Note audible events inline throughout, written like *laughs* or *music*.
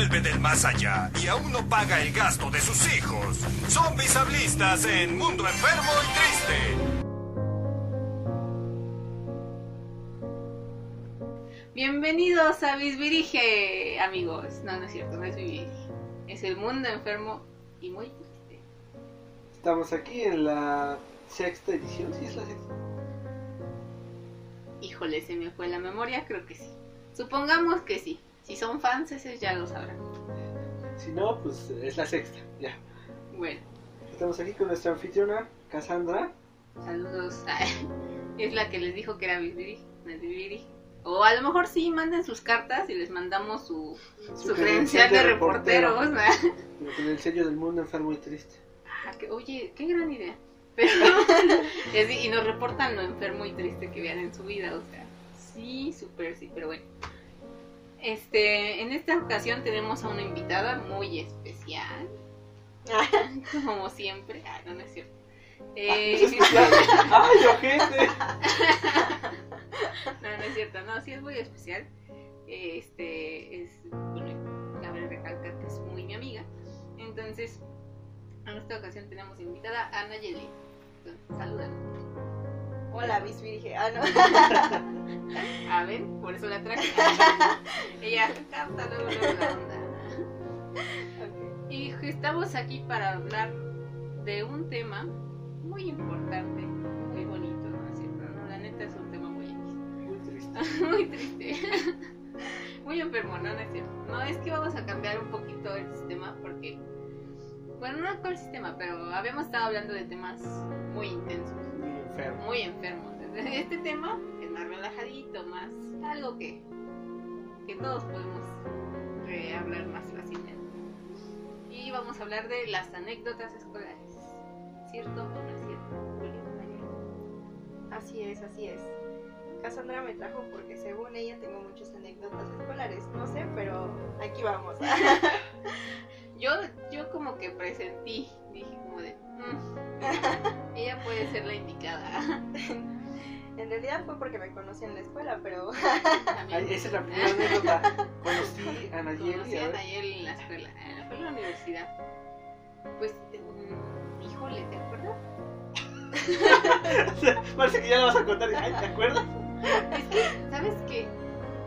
vuelve del más allá y aún no paga el gasto de sus hijos. Zombies hablistas en Mundo Enfermo y Triste. Bienvenidos a Bisbirige, amigos. No, no es cierto, no es Bisbirige. Es el mundo enfermo y muy triste. Estamos aquí en la sexta edición, ¿sí es la sexta? Híjole, se me fue la memoria, creo que sí. Supongamos que sí. Si son fans, ese ya lo sabrán. Si no, pues es la sexta, ya. Bueno, Estamos aquí con nuestra anfitriona, Cassandra. saludos. *laughs* a- Es la que les dijo que era Bisbirige. O a lo mejor sí, manden sus cartas y les mandamos su, su credencial de reporteros. Con el sello del mundo enfermo y triste. Ah, que- oye, qué gran idea. *laughs* Pero, *laughs* y nos reportan lo enfermo y triste que vean en su vida, o sea, sí, súper sí, pero bueno. Este, en esta ocasión tenemos a una invitada muy especial, *laughs* como siempre. Ah, no, no es cierto. Eh, Es *laughs* especial. ¡Ay, ojete! *laughs* no, no es cierto, no, sí es muy especial. Este, es, bueno, cabe recalcar que es muy mi amiga. Entonces, en esta ocasión tenemos invitada a Ana Yeli. Entonces, salúdala. Hola, Bisbirige. Ah, no. A ver, por eso la traje. *laughs* Ella capta luego, luego la onda. Y estamos aquí para hablar de un tema muy importante, muy bonito, ¿no es cierto? No, la neta es un tema muy triste. muy triste. *laughs* *laughs* Muy enfermo, no, no es cierto. No, es que vamos a cambiar un poquito el sistema porque, bueno, no con el sistema, pero habíamos estado hablando de temas muy intensos, Muy enfermo. muy enfermos. Este tema más relajadito, más algo que, que todos podemos eh, hablar más fácilmente. Y vamos a hablar de las anécdotas escolares. ¿Cierto o no es cierto? Así es, así es. Cassandra me trajo porque según ella tengo muchas anécdotas escolares. No sé, pero aquí vamos. *laughs* Yo, yo como que presentí, dije como de, "Mm, *laughs* ella puede ser la indicada. *laughs* en realidad fue porque me conocí en la escuela, pero esa es la primera anécdota. Conocí a Nayeli. conocí a. Nayeli en la escuela, fue en la universidad. Pues, mm, híjole, ¿te acuerdas? Parece que ya la vas a contar. Ay, ¿te acuerdas? Es que, ¿sabes qué?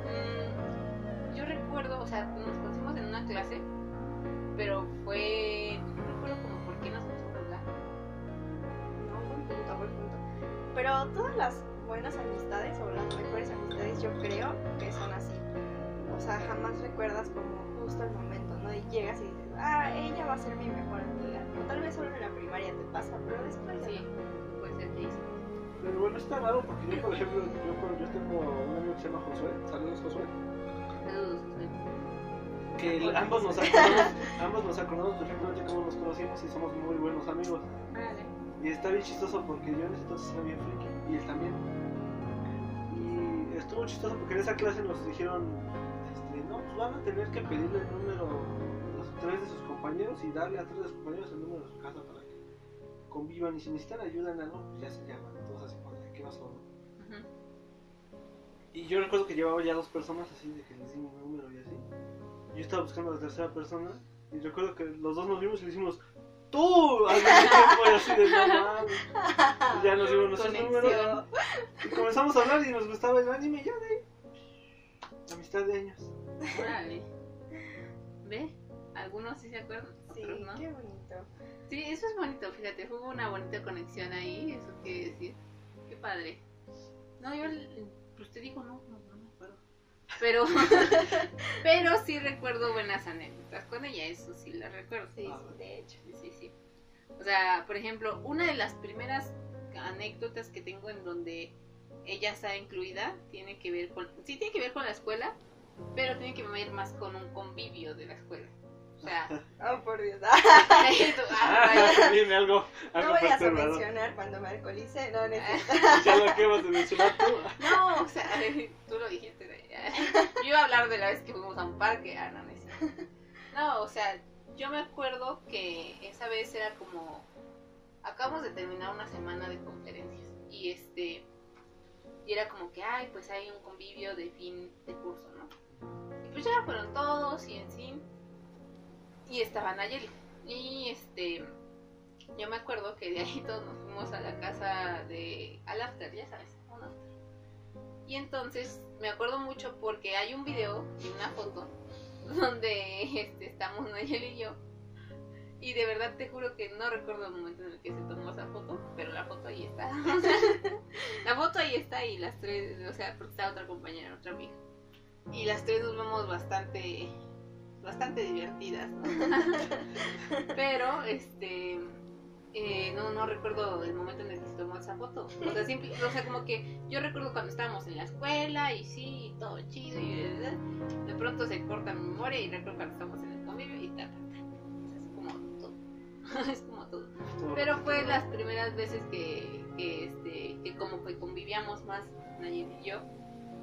Mm, yo recuerdo, o sea, nos conocimos en una clase, pero fue, no recuerdo como por qué nos pusimos a hablar. no, buen punto, buen punto. Pero todas las buenas amistades o las mejores amistades yo creo que son así. O sea, jamás recuerdas como justo el momento, ¿no? Y llegas y dices, ah, ella va a ser mi mejor amiga. O tal vez solo en la primaria te pasa, pero después Sí, no. puede ser que sí. Pero bueno, está raro porque yo, por ejemplo, yo, yo tengo un amigo que se llama Josué. Saludos, Josué. Saludos, José. Que el- ambos nos acordamos, *laughs* ambos nos acordamos perfectamente cómo nos conocimos y somos muy buenos amigos. Órale. Y está bien chistoso porque yo en ese entonces era bien friki y él también. Y estuvo chistoso porque en esa clase nos dijeron, este, no, pues van a tener que pedirle el número a los tres de sus compañeros y darle a tres de sus compañeros el número de su casa para que convivan y si necesitan ayuda en algo, pues ya se llaman. Todos así ¿qué pasó? no?". Ujú. Y yo recuerdo que llevaba ya dos personas así de que les di mi número y así. Yo estaba buscando a la tercera persona y recuerdo que los dos nos vimos y le hicimos ¡Tú! Al mismo tiempo y así de no mames". Y ya nos dimos nuestros números y comenzamos a hablar y nos gustaba el anime y ya de ahí. Amistad de años. Órale. ¿Ve? Algunos sí se acuerdan, Sí, no. qué bonito. Sí, eso es bonito, fíjate, hubo una bonita conexión ahí, eso quiere decir. Qué padre. No, yo, pues te digo, no, no, no me acuerdo. Pero, *laughs* pero sí recuerdo buenas anécdotas con ella, eso sí las recuerdo. Sí, sí, de hecho. O sea, por ejemplo, una de las primeras anécdotas que tengo en donde ella está incluida tiene que ver con, sí tiene que ver con la escuela, pero tiene que ver más con un convivio de la escuela. O sea, *laughs* Oh, por Dios. tú, *laughs* ah, vaya. *laughs* Dime algo, No algo vayas a mencionar cuando me alcoholice. No, no es Ya lo acabas de mencionar tú. No, o sea, tú lo dijiste. Yo iba a hablar de la vez que fuimos a un parque. Ah, no. No, o sea, yo me acuerdo que esa vez era como. Acabamos de terminar una semana de conferencias. Y este. Y era como que, ay, pues hay un convivio de fin de curso, ¿no? Y pues ya fueron todos y en fin. y estaba Nayeli. Y este, yo me acuerdo que de ahí todos nos fuimos a la casa de, al after, ya sabes, un after. Y entonces me acuerdo mucho porque hay un video y una foto *laughs* donde este, estamos Nayeli y yo. Y de verdad te juro que no recuerdo el momento en el que se tomó esa foto, pero la foto ahí está. *laughs* la foto ahí está y las tres, o sea, porque está otra compañera, otra amiga. Y las tres nos vemos bastante, bastante divertidas, ¿no? *laughs* pero, este, eh, no, no recuerdo el momento en el que se tomó esa foto. O sea, simple- o sea, como que yo recuerdo cuando estábamos en la escuela y sí, y todo chido y de, pronto se corta mi memoria y recuerdo cuando estamos en el convivio y ta, ta, ta. Es como todo. *laughs* es como todo. Pero fue las primeras veces que, que, este, que como que convivíamos más Nayeli y yo,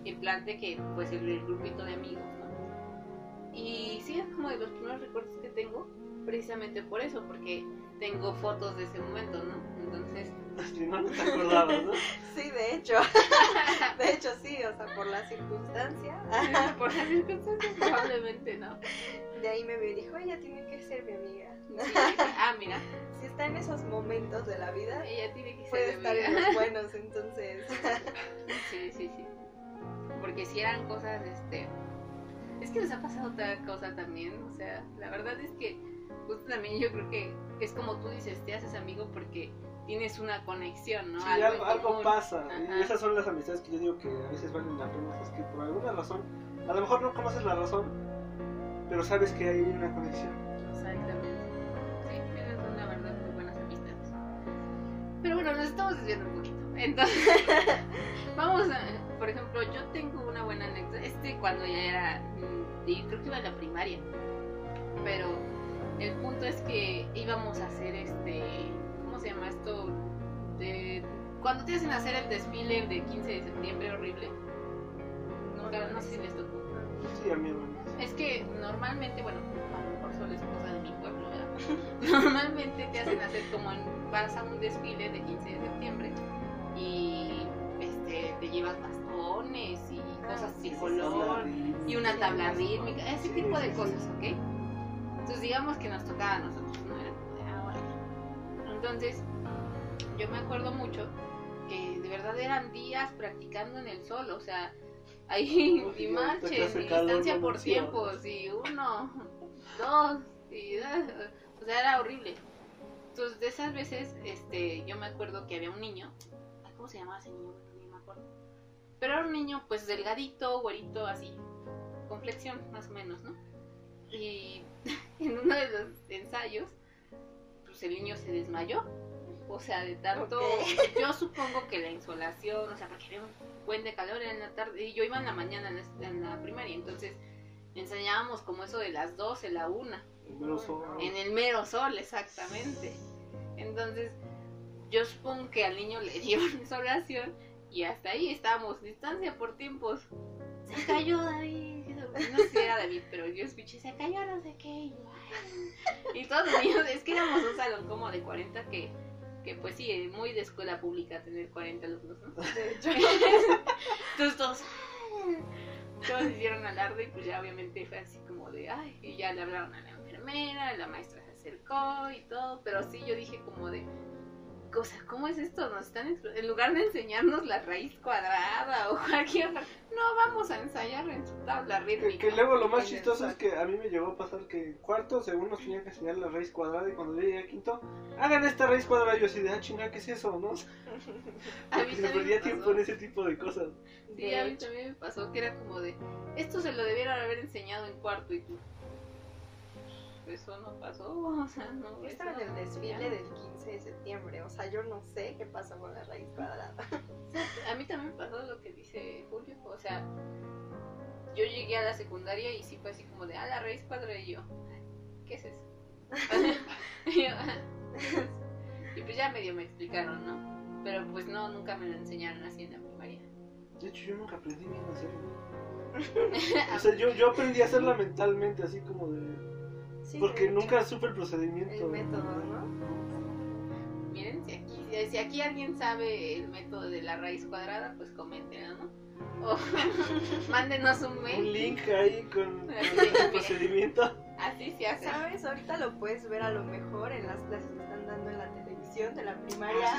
en plan de que pues el, el grupito de amigos, ¿no? Y sí, es como de los primeros recuerdos que tengo, precisamente por eso, porque tengo fotos de ese momento, ¿no? Entonces, *laughs* no, no te acordabas, ¿no? *laughs* Sí, de hecho. *laughs* De hecho, sí, o sea, por la circunstancia. por las circunstancias probablemente no. De ahí me dijo, ella tiene que ser mi amiga. Sí, ah, mira, Si está en esos momentos de la vida, ella tiene que puede ser estar mi en los buenos, entonces. Sí, sí, sí. Porque si eran cosas, este... Es que nos ha pasado otra cosa también, o sea, la verdad es que justo también yo creo que es como tú dices, te haces amigo porque tienes una conexión, ¿no? Sí, Algo pasa. Ajá. Y esas son las amistades que yo digo que a veces valen la pena. Es que por alguna razón, a lo mejor no conoces la razón, pero sabes que hay una conexión. Exactamente. Sí, son la verdad muy buenas amistades. Pero bueno, nos estamos desviando un poquito. Entonces, *laughs* vamos a, por ejemplo, yo tengo una buena anécdota. Este cuando ya era, mm, creo que iba a la primaria. Pero el punto es que íbamos a hacer este, ¿cómo se llama esto? De, cuando te hacen hacer el desfile de 15 de septiembre horrible. Nunca, no sé si les tocó. Sí, a hermano. Es que normalmente, bueno, a lo mejor soy la esposa de mi pueblo, ¿verdad? *laughs* Normalmente te hacen hacer como en, vas a un desfile de 15 de septiembre y este, te llevas bastones y cosas sí, de sí, color y una tabla rítmica, ese tipo de cosas, ¿ok? Entonces digamos que nos tocaba a nosotros, no era como de "Ah, órale". Entonces, yo me acuerdo mucho que de verdad eran días practicando en el sol, o sea, ahí *laughs* que marchen, hace y distancia no por tiempos, y uno, *laughs* dos, y *laughs* o sea, era horrible. Entonces, de esas veces, este, yo me acuerdo que había un niño, ¿cómo se llamaba ese niño? Ni me acuerdo. Pero era un niño, pues, delgadito, güerito, así, con flexión, más o menos, ¿no? Y *laughs* en uno de los ensayos, pues el niño se desmayó. O sea, de tanto. Yo supongo que la insolación, o sea, porque había un buen de calor en la tarde. Y yo iba en la mañana en la, en la primaria, entonces enseñábamos como eso de las 12, la 1. Pero son- En el mero sol, exactamente. Entonces, yo supongo que al niño le *laughs* dio insolación y hasta ahí estábamos, distancia por tiempos. Se cayó David. No sé si era David, pero yo escuché, se cayó no sé qué. Y, todos los niños, es que éramos un salón como de 40 que, que pues sí, muy de escuela pública tener 40 alumnos, ¿no? De hecho. Entonces todos, todos hicieron alarde y pues ya obviamente fue así como de, ay, y ya le hablaron a la enfermera, la maestra se acercó y todo, pero sí yo dije como de, o sea, ¿cómo es esto? Nos están, en lugar de enseñarnos la raíz cuadrada o *laughs* cualquier otra, no, vamos a ensayar en su tabla Que, rítmica. que luego lo más chistoso es que a mí me llegó a pasar que cuarto, según nos tenían que enseñar la raíz cuadrada y cuando yo llegué a quinto, hagan esta raíz cuadrada yo así de, ah, chinga, ¿qué es eso? ¿no? *laughs* *laughs* Porque se perdía tiempo en ese tipo de cosas. Sí, De a mí hecho. también me pasó que era como de, esto se lo debieron haber enseñado en cuarto y tú. Eso no pasó, *laughs* o sea, no. Yo estaba en el desfile del 15 de septiembre, o sea, yo no sé qué pasó con la raíz cuadrada. A mí también me pasó lo que dice Julio, o sea, yo llegué a la secundaria y sí fue así como de, ah, la raíz cuadrada y yo, ¿qué es eso? *laughs* y, yo, y pues ya medio me explicaron, ¿no? Pero pues no, nunca me lo enseñaron así en la primaria. De hecho, yo nunca aprendí bien a hacerlo. O sea, yo, yo aprendí a hacerla mentalmente, así como de... Sí, Porque nunca supe el procedimiento. El método, ¿no? Miren, si aquí, si aquí alguien sabe el método de la raíz cuadrada, pues coméntenlo, ¿no? O *laughs* mándenos un mail. Un link ahí con, *laughs* con el procedimiento. Así se hace. ¿Sabes? Ahorita lo puedes ver a lo mejor en las clases que están dando en la televisión de la primaria.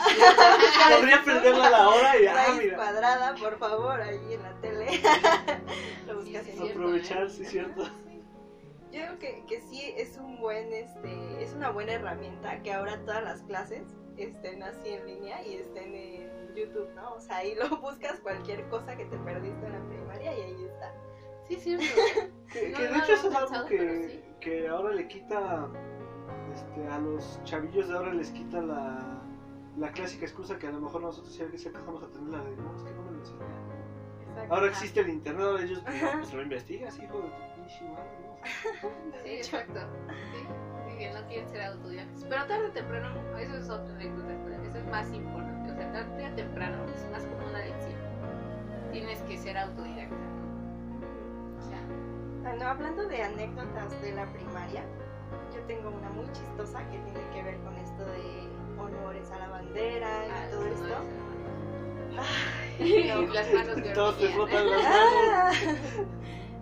Podría *laughs* prenderla a la hora y ah, Raíz mira. cuadrada, por favor, ahí en la tele. lo buscas Sí, sí. Aprovechar, sí, cierto. Yo creo que, que sí es un buen, este, es una buena herramienta que ahora todas las clases estén así en línea y estén en YouTube, ¿no? O sea, ahí *laughs* lo buscas cualquier cosa que te perdiste en la primaria y ahí está. Sí, es cierto. *laughs* Que, No, que de no hecho eso es algo pensado, que, sí. que ahora le quita este, a los chavillos de ahora les quita la, la clásica excusa que a lo mejor nosotros ya que se acabamos a tener la de no, es que no me lo enseñaron". Exacto. Ahora existe el internet, ahora ellos pues, pues *laughs* lo investigas, hijo de tu pinche madre, ¿no? Sí, exacto. Sí, sí, que no quieren ser autodidactas. Pero tarde o temprano, eso es otra anécdota, eso es más importante. O sea, tarde o temprano es más como una lección. Tienes que ser autodidacta. ¿no? O sea, Bueno, hablando de anécdotas de la primaria, yo tengo una muy chistosa que tiene que ver con esto de honores a la bandera y ah, todo esto. Ay, no. Las manos de Todos las manos. Ah. *laughs*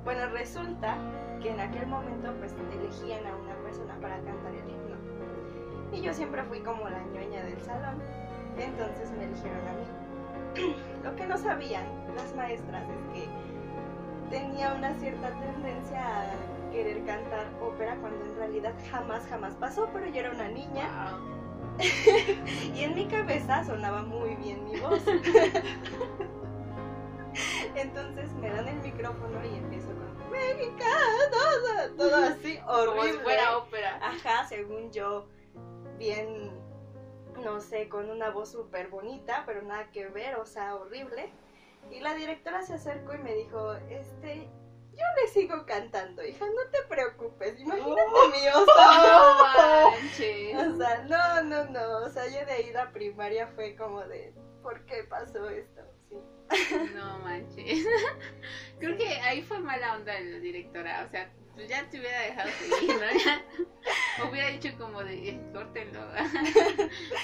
Bueno, resulta que en aquel momento pues elegían a una persona para cantar el himno. Y yo siempre fui como la ñoña del salón, entonces me eligieron a mí. *clears throat* Lo que no sabían las maestras es que tenía una cierta tendencia a querer cantar ópera cuando en realidad jamás, jamás pasó, pero yo era una niña Wow. *laughs* y en mi cabeza sonaba muy bien mi voz. *laughs* *laughs* Entonces me dan el micrófono y empiezo Mexicano, todo así Como horrible. si fuera ópera. Ajá, según yo, bien, no sé, con una voz súper bonita, pero nada que ver, o sea, horrible. Y la directora se acercó y me dijo, este, yo le sigo cantando, hija, no te preocupes, imagínate mi No oso. *laughs* O sea, no, no, no. O sea, yo de ahí la primaria fue como de, ¿por qué pasó esto? *laughs* No manches. *laughs* Creo que ahí fue mala onda de la directora. O sea, pues ya te hubiera dejado seguir, ¿no? *laughs* Ya hubiera dicho como de, eh, córtenlo.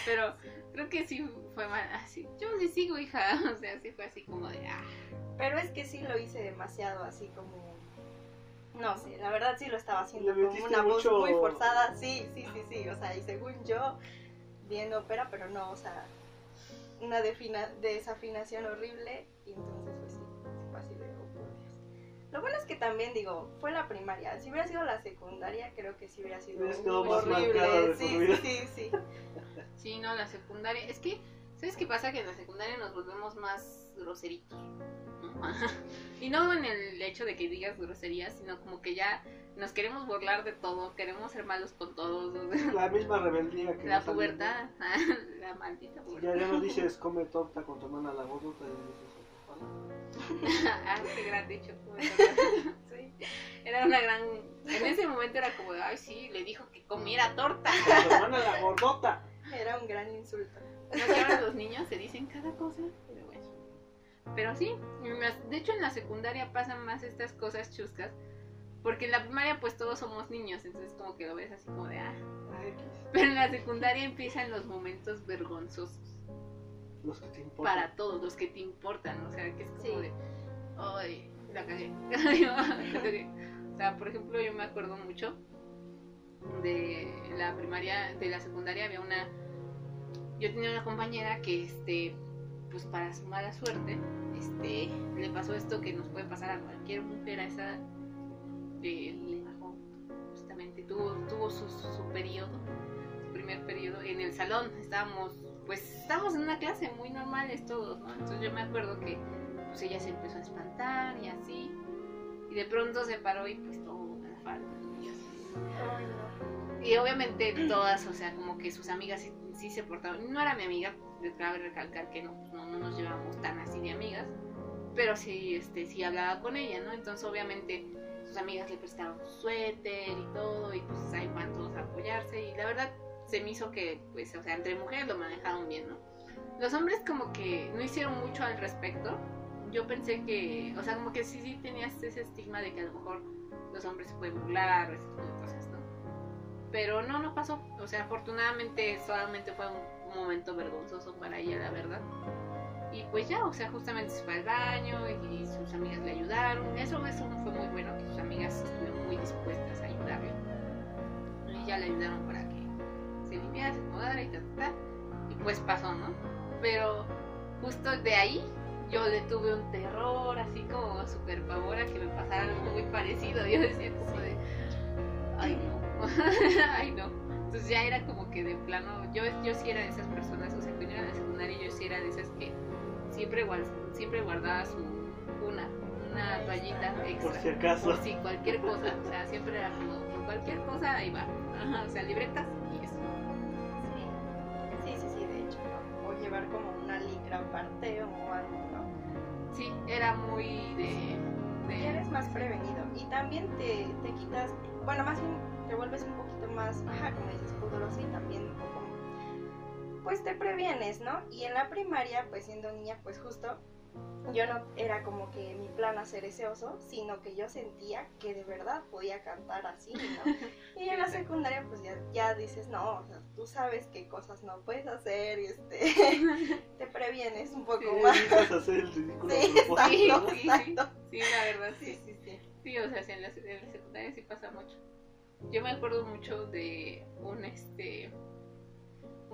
Pero creo que sí fue mal. Así, yo le sigo, hija. O sea, sí fue así como de, ah. Pero es que sí lo hice demasiado así como... No sé, la verdad sí lo estaba haciendo como una voz muy forzada. Sí, sí, sí, sí. O sea, y según yo, bien ópera, pero no, o sea, una defina- desafinación horrible. Y entonces, pues sí, sí fue así de, oh, por Dios. Lo bueno es que también, digo, fue la primaria. Si hubiera sido la secundaria, creo que sí hubiera sido horrible. Sí, sí, sí. Sí, no, la secundaria. Es que, ¿sabes qué pasa? Que en la secundaria nos volvemos más groseritos. ¿no? *laughs* Y no en el hecho de que digas groserías, sino como que ya nos queremos burlar de todo, queremos ser malos con todos. o sea, La misma rebeldía que La nos pubertad, *laughs* la maldita Ya, pubertad. ya no dices come torta con tu hermana la gordota, ya dices ah, qué gran dicho. Sí. Era una gran. En ese momento era como, ay, sí, le dijo que comiera torta. Con tu hermana la gordota. Era un gran insulto. No, que ahora los niños se dicen cada cosa, pero bueno. Pero sí, de hecho en la secundaria pasan más estas cosas chuscas, porque en la primaria pues todos somos niños, entonces como que lo ves así como de ah. Ay, X. Pero en la secundaria empiezan los momentos vergonzosos Los que te importan. para todos, los que te importan, o sea, que es como Sí. de, ay, la cagué. *laughs* *laughs* La cagué. o sea, por ejemplo, yo me acuerdo mucho de la primaria, de la secundaria había una yo tenía una compañera que este pues para su mala suerte este le pasó esto que nos puede pasar a cualquier mujer a esa eh, le bajó justamente tuvo tuvo su, su periodo su primer periodo en el salón. Estábamos pues estábamos en una clase muy normales todos no entonces yo me acuerdo que pues ella se empezó a espantar y así. Y de pronto se paró y pues todo la falda y obviamente todas, o sea, como que sus amigas sí, sí se portaban. No era mi amiga, cabe recalcar que no, pues, no, no nos llevamos tan así de amigas, pero sí, este, sí hablaba con ella, ¿no? Entonces obviamente sus amigas le prestaron su suéter y todo, y pues ahí van todos a apoyarse, y la verdad se me hizo que, pues, o sea, entre mujeres lo manejaron bien, ¿no? Los hombres como que no hicieron mucho al respecto. Yo pensé que, o sea, como que sí, sí tenías ese estigma de que a lo mejor los hombres se pueden burlar ese tipo de cosas, ¿no? Pero no, no pasó. O sea, afortunadamente solamente fue un momento vergonzoso para ella, la verdad. Y pues ya, o sea, justamente se fue al baño y sus amigas le ayudaron. Eso, eso fue muy bueno, que sus amigas estuvieron muy dispuestas a ayudarle. Y ya le ayudaron para que se limpiara, se acomodara y tal, tal. Y pues pasó, ¿no? Pero justo de ahí yo le tuve un terror, así como super pavor a que me pasara algo muy parecido. Yo decía como de, ay no, *laughs* ay no. Entonces ya era como que de plano, yo, yo sí era de esas personas, o sea, cuando era de secundaria yo sí era de esas que siempre, siempre guardaba su una, una toallita extra. Por si acaso. Por si cualquier cosa, o sea, siempre era como, por cualquier cosa, ahí va. Ajá, o sea, libretas y eso. Sí, sí, sí, sí, de hecho, ¿no? O llevar como una licra aparte o algo, ¿no? Sí, era muy de... de- Y eres más prevenido. Y también te, te quitas, bueno, más bien te vuelves un poquito más, ajá, como dices, pudoroso y también pues te previenes, ¿no? Y en la primaria, pues siendo niña, pues justo, yo no era como que mi plan hacer ese oso, sino que yo sentía que de verdad podía cantar así, ¿no? *laughs* Y en la secundaria, pues ya, ya dices, no, o sea, tú sabes qué cosas no puedes hacer y este, *laughs* te previenes un poco Sí, más. evitas hacer el ridículo. Sí, exacto, sí, exacto. Sí, la verdad, sí. Sí, sí, sí. Sí, o sea, sí, en la, en la secundaria sí pasa mucho. Yo me acuerdo mucho de un, este,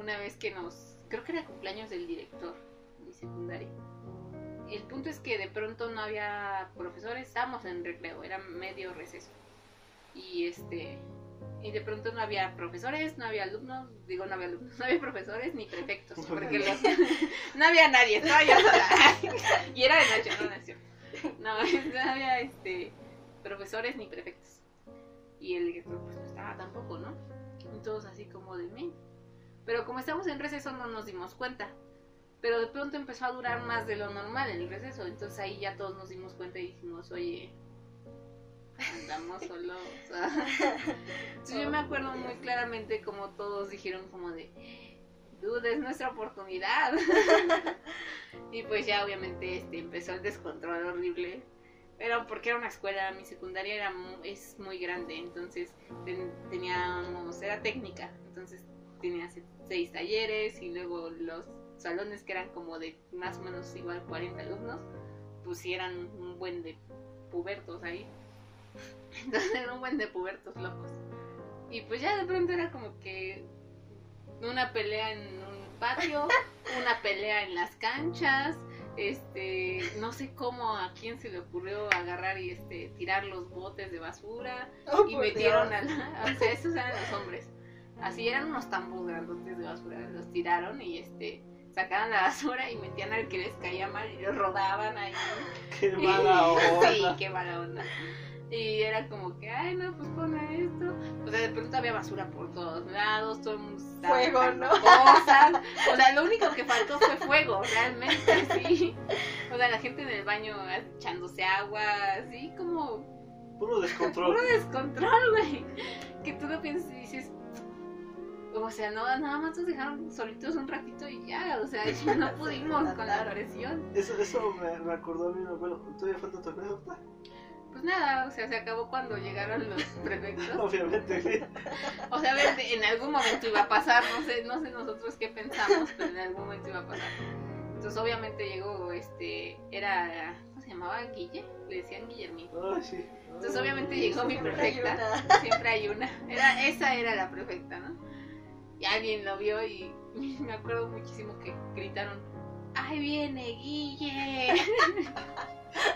una vez que nos, creo que era cumpleaños del director de mi secundaria. El punto es que de pronto no había profesores, estábamos en recreo, era medio receso. Y este, y de pronto no había profesores, no había alumnos, digo no había alumnos, *laughs* no había profesores ni prefectos, porque los, *laughs* no había nadie, estaba yo sola. y era de noche, no, cierto. No, *laughs* no había este profesores ni prefectos. Y el director pues no estaba tampoco, ¿no? Y todos así como de mí. Pero como estamos en receso no nos dimos cuenta. Pero de pronto empezó a durar más de lo normal el receso. Entonces ahí ya todos nos dimos cuenta y dijimos, oye, andamos solos. *laughs* Entonces yo me acuerdo muy claramente como todos dijeron como de, dude, es nuestra oportunidad. *laughs* y pues ya obviamente este, empezó el descontrol horrible. Pero porque era una escuela, mi secundaria era es muy grande, entonces ten- teníamos, era técnica, entonces tenía seis talleres y luego los salones que eran como de más o menos igual 40 alumnos, pues eran un buen de pubertos ahí. *laughs* Entonces era un buen de pubertos locos. Y pues ya de pronto era como que una pelea en un patio, *laughs* una pelea en las canchas, este, no sé cómo a quién se le ocurrió agarrar y este tirar los botes de basura Oh, y metieron Dios. a la, o sea, esos eran los hombres. Así eran unos tambos grandotes de basura, los tiraron y este sacaban la basura y metían al que les caía mal y los rodaban ahí. *laughs* Qué *laughs* mala onda. Sí, qué mala onda. Y era como que, ay, no, pues pone esto. O sea, de pronto había basura por todos lados, todo el mundo estaba Fuego, ¿no? Cosas. O sea, lo único que faltó fue fuego, realmente, *laughs* sí. O sea, la gente en el baño echándose agua, así como Puro descontrol. puro descontrol, güey. Que tú lo piensas y dices, o sea, no, nada más nos dejaron solitos un ratito y ya, o sea, *laughs* ya no pudimos con la presión. Eso, eso me, me acordó a mí, bueno, todavía falta tu anécdota. Pues nada, o sea, se acabó cuando llegaron los *laughs* prefectos. Obviamente, sí. O sea, a ver, en algún momento iba a pasar, no sé, no sé nosotros qué pensamos, pero en algún momento iba a pasar. Entonces obviamente llegó, este, era, ¿cómo se llamaba? Guille, le decían Guillermito. Ay, sí. Entonces obviamente llegó mi una. Siempre hay una. Era, esa era la perfecta, ¿no? Y alguien lo vio y *laughs* me acuerdo muchísimo que gritaron, ¡Ahí viene Guille!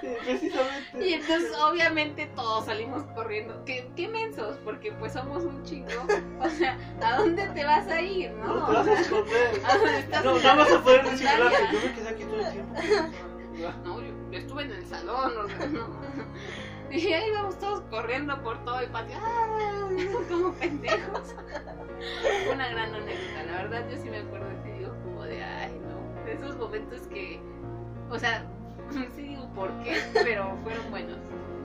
Sí, precisamente. Y entonces obviamente todos salimos corriendo. ¿Qué, qué mensos? Porque pues somos un chingo. O sea, ¿a dónde te vas a ir, no? No te vas a esconder. *laughs* ¿A No, no vas a poder disimular. Yo me quedé aquí todo el tiempo. No, yo, yo estuve en el salón, o sea, no. *laughs* Y ahí íbamos todos corriendo por todo el patio, ¡ah! como pendejos. Una gran anécdota, la verdad yo sí me acuerdo digo como de, ay no, de esos momentos que, o sea, *laughs* sí digo por qué, pero fueron buenos.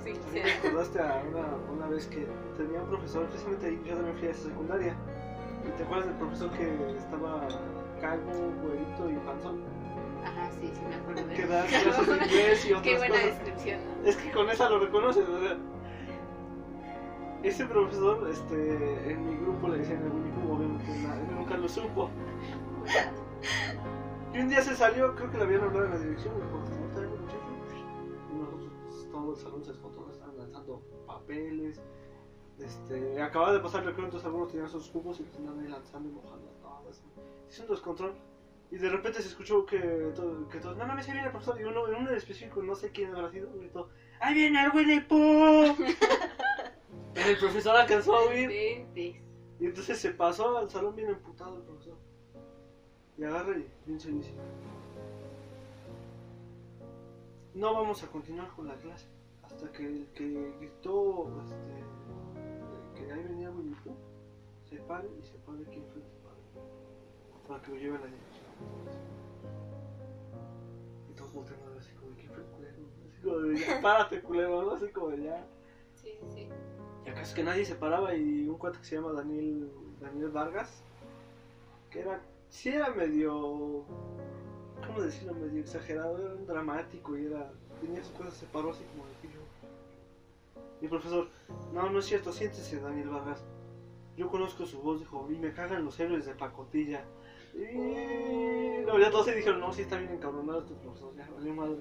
Sí, Me quisiera. acordaste a una, una vez que tenía un profesor, precisamente yo también fui a esa secundaria. ¿Y te acuerdas del profesor que estaba calvo, güerito y panzón? Sí, sí me acuerdo de Que da clases de inglés y *laughs* Qué buena cosas. descripción, ¿no? Es que con esa lo reconoces, o sea. Ese profesor, este, en mi grupo le decían el Pooh, obviamente nunca lo supo. Y un día se salió, creo que le habían hablado en la dirección, y dijo, "¿Está trayendo un muchacho?" Y nosotros, pues, todo el salón se descontroló, estaban lanzando papeles. Este, acababa de pasar el recreo, entonces algunos tenían sus cubos y los andaban ahí lanzando y mojando todo. así. Hizo un descontrol. Y de repente se escuchó que, todo, que todos, no mames, ahí viene el profesor. Y uno, uno en específico, no sé quién habrá sido, gritó, ¡Ahí viene el Winnie Pooh! *laughs* el profesor alcanzó a huir. Y entonces se pasó al salón bien emputado el profesor. Y agarra y bien se dice. No vamos a continuar con la clase. Hasta que el que gritó este, que ahí venía Winnie Pooh se pare y se pare aquí enfrente para, para que lo lleve a la dirección. Y todos ver así como de ¿quién fue el culero? Así como de ya, párate culero, ¿no? Así como de ya. Sí, sí, sí. Y es que nadie se paraba y un cuate que se llama Daniel, Daniel Vargas, que era, sí era medio, ¿cómo decirlo? Medio exagerado, era un dramático y era, tenía sus cosas, se paró así como de pillo. Y el profesor, no, no es cierto, siéntese Daniel Vargas. Yo conozco su voz, dijo, y me cagan los héroes de pacotilla. Y no, ya todos se dijeron, no, sí está bien encabronado este profesor, ya valió madre.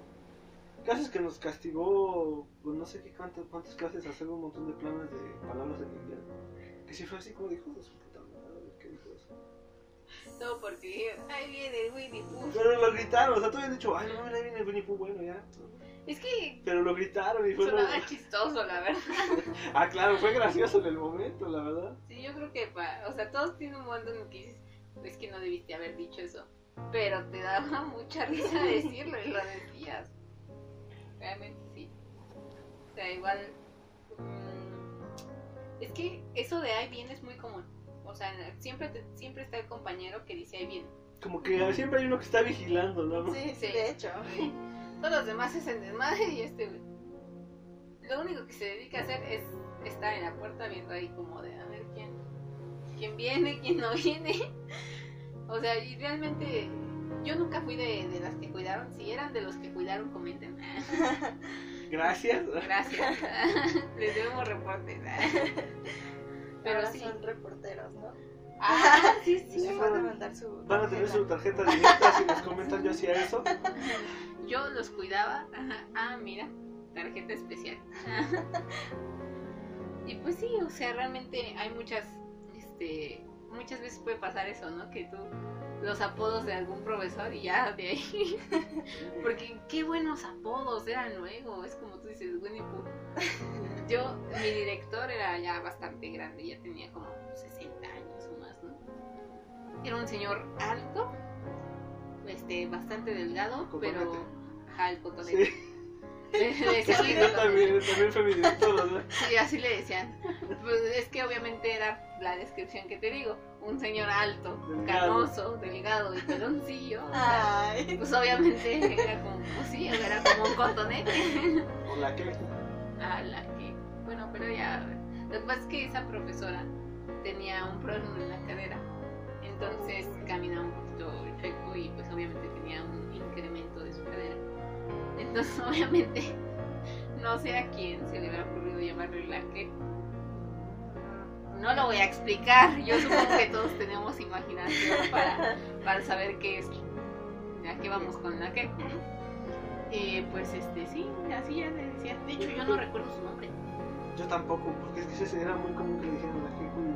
Casos que nos castigó, pues no sé qué cuántas, cuántas clases, hacer un montón de planes de palabras en inglés. Que si fue así como dijo de su puta madre, que dijo eso. No, porque ahí viene el Winnie Pooh. Pero lo gritaron, o sea, tú habías dicho, ay, no, ahí viene el Winnie Pooh, bueno, ya. Es que Pero lo gritaron y fue lo... sonaba chistoso, la verdad. *laughs* Ah, claro, fue gracioso en el momento, la verdad. Sí, yo creo que, pa- o sea, todos tienen un momento en el que dices, es que no debiste haber dicho eso. Pero te daba *laughs* mucha risa *laughs* decirlo y lo decías. Realmente sí. O sea, igual. mm, es que eso de ahí viene es muy común. O sea, siempre, te- siempre está el compañero que dice ahí viene. Como que siempre hay uno que está vigilando, ¿no? Sí, Sí. de hecho. Sí. Todos los demás es el desmadre y este güey. Lo único que se dedica a hacer es estar en la puerta viendo ahí como de a ver quién, quién viene, quién no *laughs* viene. O sea, y realmente yo nunca fui de, de las que cuidaron. Si eran de los que cuidaron, comenten. *laughs* Gracias. Gracias. *laughs* Les debemos reportes. Pero Ahora sí. son reporteros, ¿no? Ah, sí, sí. Van a mandar su. Van a tener su tarjeta. tarjeta directa si nos comentan yo hacía eso. Yo los cuidaba. Ajá. Ah, mira, tarjeta especial. y pues sí, o sea, realmente hay muchas, este, muchas veces puede pasar eso, ¿no? Que tú los apodos de algún profesor y ya de ahí. *laughs* Porque qué buenos apodos eran luego. Es como tú dices, Winnie Pooh. *laughs* Yo, mi director era ya bastante grande, ya tenía como 60 años o más, ¿no? Era un señor alto, este, bastante delgado, pero. Ajá, el cotonete. Sí, Le- le decían sí, yo también, también fue mi director, ¿verdad? Sí, así le decían. Pues es que obviamente era la descripción que te digo. Un señor alto, Delgado. canoso, delgado y peloncillo. o sea, pues obviamente era como, pues sí, era como un cotonete. ¿O la qué? A la que, bueno, pero ya, lo que pasa es que esa profesora tenía un problema en la cadera, entonces caminaba un poquito chueco y pues obviamente tenía un incremento. Entonces *laughs* obviamente no sé a quién se le habrá ocurrido llamarle la que. No lo voy a explicar, yo supongo que todos tenemos imaginación para, para saber qué es, a qué vamos con la que. Y pues este, sí, así ya le decía. De hecho, yo no recuerdo su nombre. Yo tampoco, porque es que ese era muy común que le dijeran la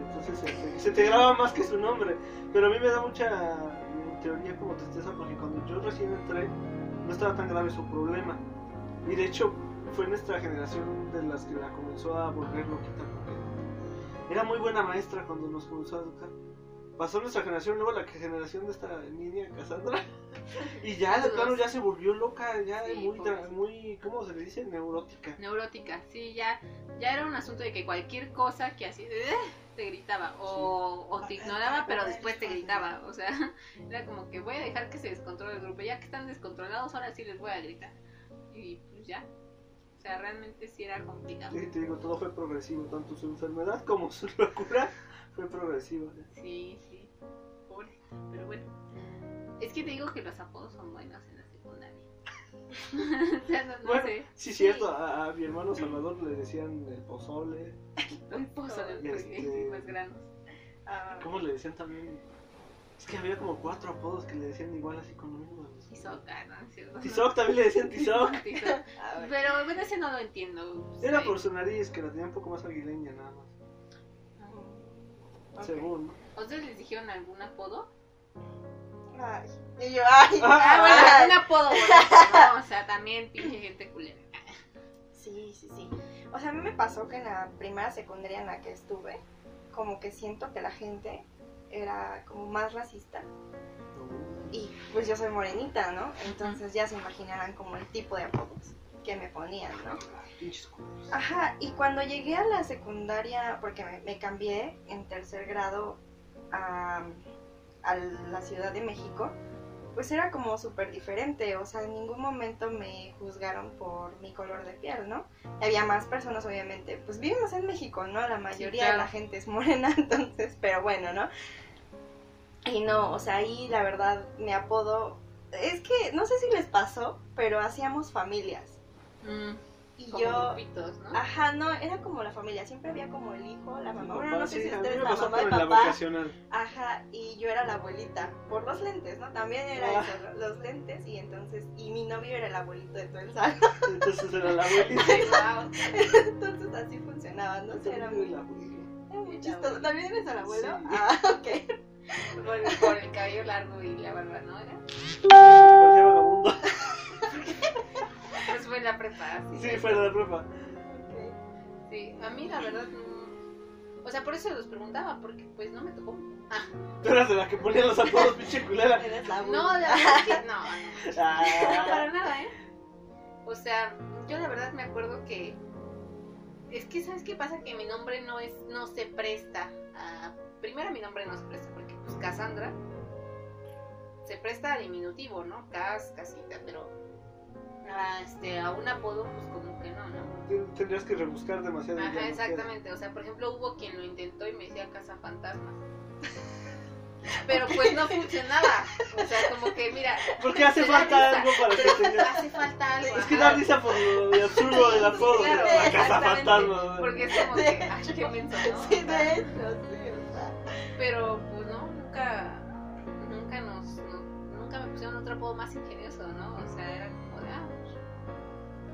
entonces se, se te graba más que su nombre. Pero a mí me da mucha teoría como tristeza porque cuando yo recién entré no estaba tan grave su problema. Y de hecho fue nuestra generación de las que la comenzó a volver loquita porque era muy buena maestra cuando nos comenzó a educar. Pasó nuestra generación, luego la generación de esta niña Cassandra. *laughs* Y ya de plano ya se volvió loca, ya Sí, muy, muy, ¿cómo se le dice? Neurótica. Neurótica, sí, ya, ya era un asunto de que cualquier cosa que así te gritaba o, o te ignoraba, pero después te gritaba. O sea, *laughs* era como que voy a dejar que se descontrole el grupo. Ya que están descontrolados, ahora sí les voy a gritar. Y pues ya. O sea, realmente sí era complicado. Sí, te digo, todo fue progresivo, tanto su enfermedad como su *laughs* locura fue progresiva. Sí, sí. Pobre. Pero bueno. Es que te digo que los apodos son buenos secundaria. *laughs* o sea, no, no Bueno, sé. Sí, cierto, a, a mi hermano Salvador le decían el pozole. Un pozo de Este- pues granos. Ah, ¿Cómo le decían también? Es que había como cuatro apodos que le decían igual así con lo mismo. Tizoc, ¿no? ¿Es cierto? Tizoc también le decían Tizoc. *laughs* Tizoc. A *laughs* ver. Pero bueno, ese no lo entiendo. Era Sí. por su nariz, que la tenía un poco más aguileña nada más. Según, ¿no? ¿Ustedes les dijeron algún apodo? Ay. Y yo, ay. Ah, bueno, ay. algún apodo bonito, ¿no? O sea, también pinche gente culera. Sí, sí, sí. O sea, a mí me pasó que en la primera secundaria en la que estuve, como que siento que la gente era como más racista. Y pues yo soy morenita, ¿no? Entonces ya se imaginarán como el tipo de apodos que me ponían, ¿no? Pinches culos. Ajá, y cuando llegué a la secundaria, porque me, me cambié en tercer grado a, a la Ciudad de México, pues era como súper diferente, o sea, en ningún momento me juzgaron por mi color de piel, ¿no? Había más personas, obviamente, pues vivimos en México, ¿no? La mayoría de claro. la gente es morena, *laughs* entonces, pero bueno, ¿no? Y no, o sea, ahí la verdad me apodo, es que no sé si les pasó, pero hacíamos familias. Mm, Y como yo, grupitos, ¿no? Ajá, no, era como la familia, siempre había como el hijo, la mamá, bueno, no sé sí, si ustedes la mamá y papá, ajá, y yo era la abuelita, por los lentes, ¿no? También era Ah. eso, los lentes, y entonces, y mi novio era el abuelito de todo el salón, *laughs* Entonces era la abuelita. Entonces así funcionaba, ¿no? sé, era muy, la abuelita. era muy chistoso. ¿también eres el abuelo? Sí. Ah, ok, Por, el- por el cabello largo y la barba, ¿no? Era? *laughs* Pues fue la prepa. Sí, fue de la prepa. ok. Sí, a mí la verdad no. O sea, por eso los preguntaba, porque pues no me tocó. Ah, Tú eras de la que ponía los apodos, pinche culera. Eres la no, la verdad es que no, no, Ah. para nada, ¿eh? O sea, yo la verdad me acuerdo que. Es que, ¿sabes qué pasa? Que mi nombre no es no se presta a. Primero, mi nombre no se presta, porque pues Cassandra se presta a diminutivo, ¿no? Cas, casita, pero. A, este, a un apodo, pues como que no, ¿no? Ten- Tendrías que rebuscar demasiado. ya Ajá, no exactamente. O sea, por ejemplo, hubo quien lo intentó y me decía casa fantasmas. *laughs* Pero pues no funcionaba. O sea, como que, mira. Porque hace Te falta risa. algo para que tenga. hace falta algo. Es que da risa por lo de absurdo del apodo. Claro, la casa fantasma. Porque es como que, ay, qué menso, ¿no? Sí, de hecho, sí, o sea. Pero, pues no, nunca, nunca nos, no- nunca me pusieron otro apodo más ingenioso, ¿no? O sea, era como ah,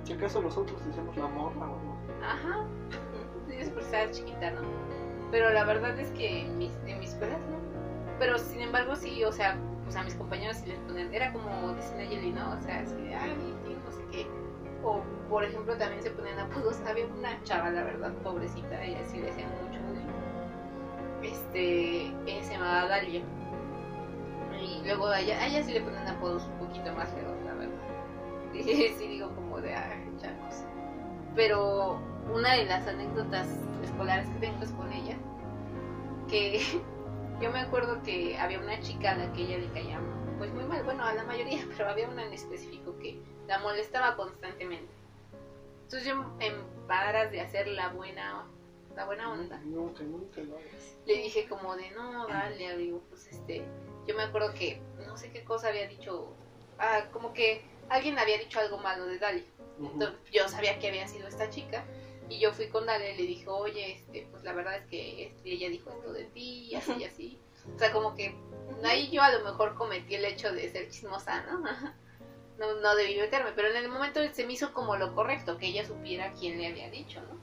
Si acaso nosotros decíamos la morra o algo. Ajá. Sí, es por estar chiquita, ¿no? Pero la verdad es que mis, en mis escuelas no. Pero sin embargo sí, o sea, pues a mis compañeros sí les ponían, era como dicen Nayeli, ¿no? O sea, así de, ay, no sé qué. O por ejemplo también se ponían apodos, había una chava, la verdad, pobrecita, ella sí le hacían mucho bullying. Este, ella se llamaba Dalia. Y luego a ella, sí le ponen apodos un poquito más feos, Y *laughs* sí digo como de, chacos. Pero una de las anécdotas escolares que tengo es con ella, que *laughs* yo me acuerdo que había una chica a la que ella le caía pues muy mal, bueno, a la mayoría, *laughs* pero había una en específico que la molestaba constantemente. Entonces yo en aras de hacer la buena, la buena onda, Nunca, nunca lo hagas. le dije como de no, dale, digo, pues este, yo me acuerdo que no sé qué cosa había dicho, ah, como que alguien había dicho algo malo de Dali. Entonces, yo sabía que había sido esta chica y yo fui con Dalia y le dije, oye, este, pues la verdad es que este, ella dijo esto de ti y así y así. O sea, como que ahí yo a lo mejor cometí el hecho de ser chismosa, ¿no? *laughs* No, no debí meterme, pero en el momento se me hizo como lo correcto, que ella supiera quién le había dicho, ¿no?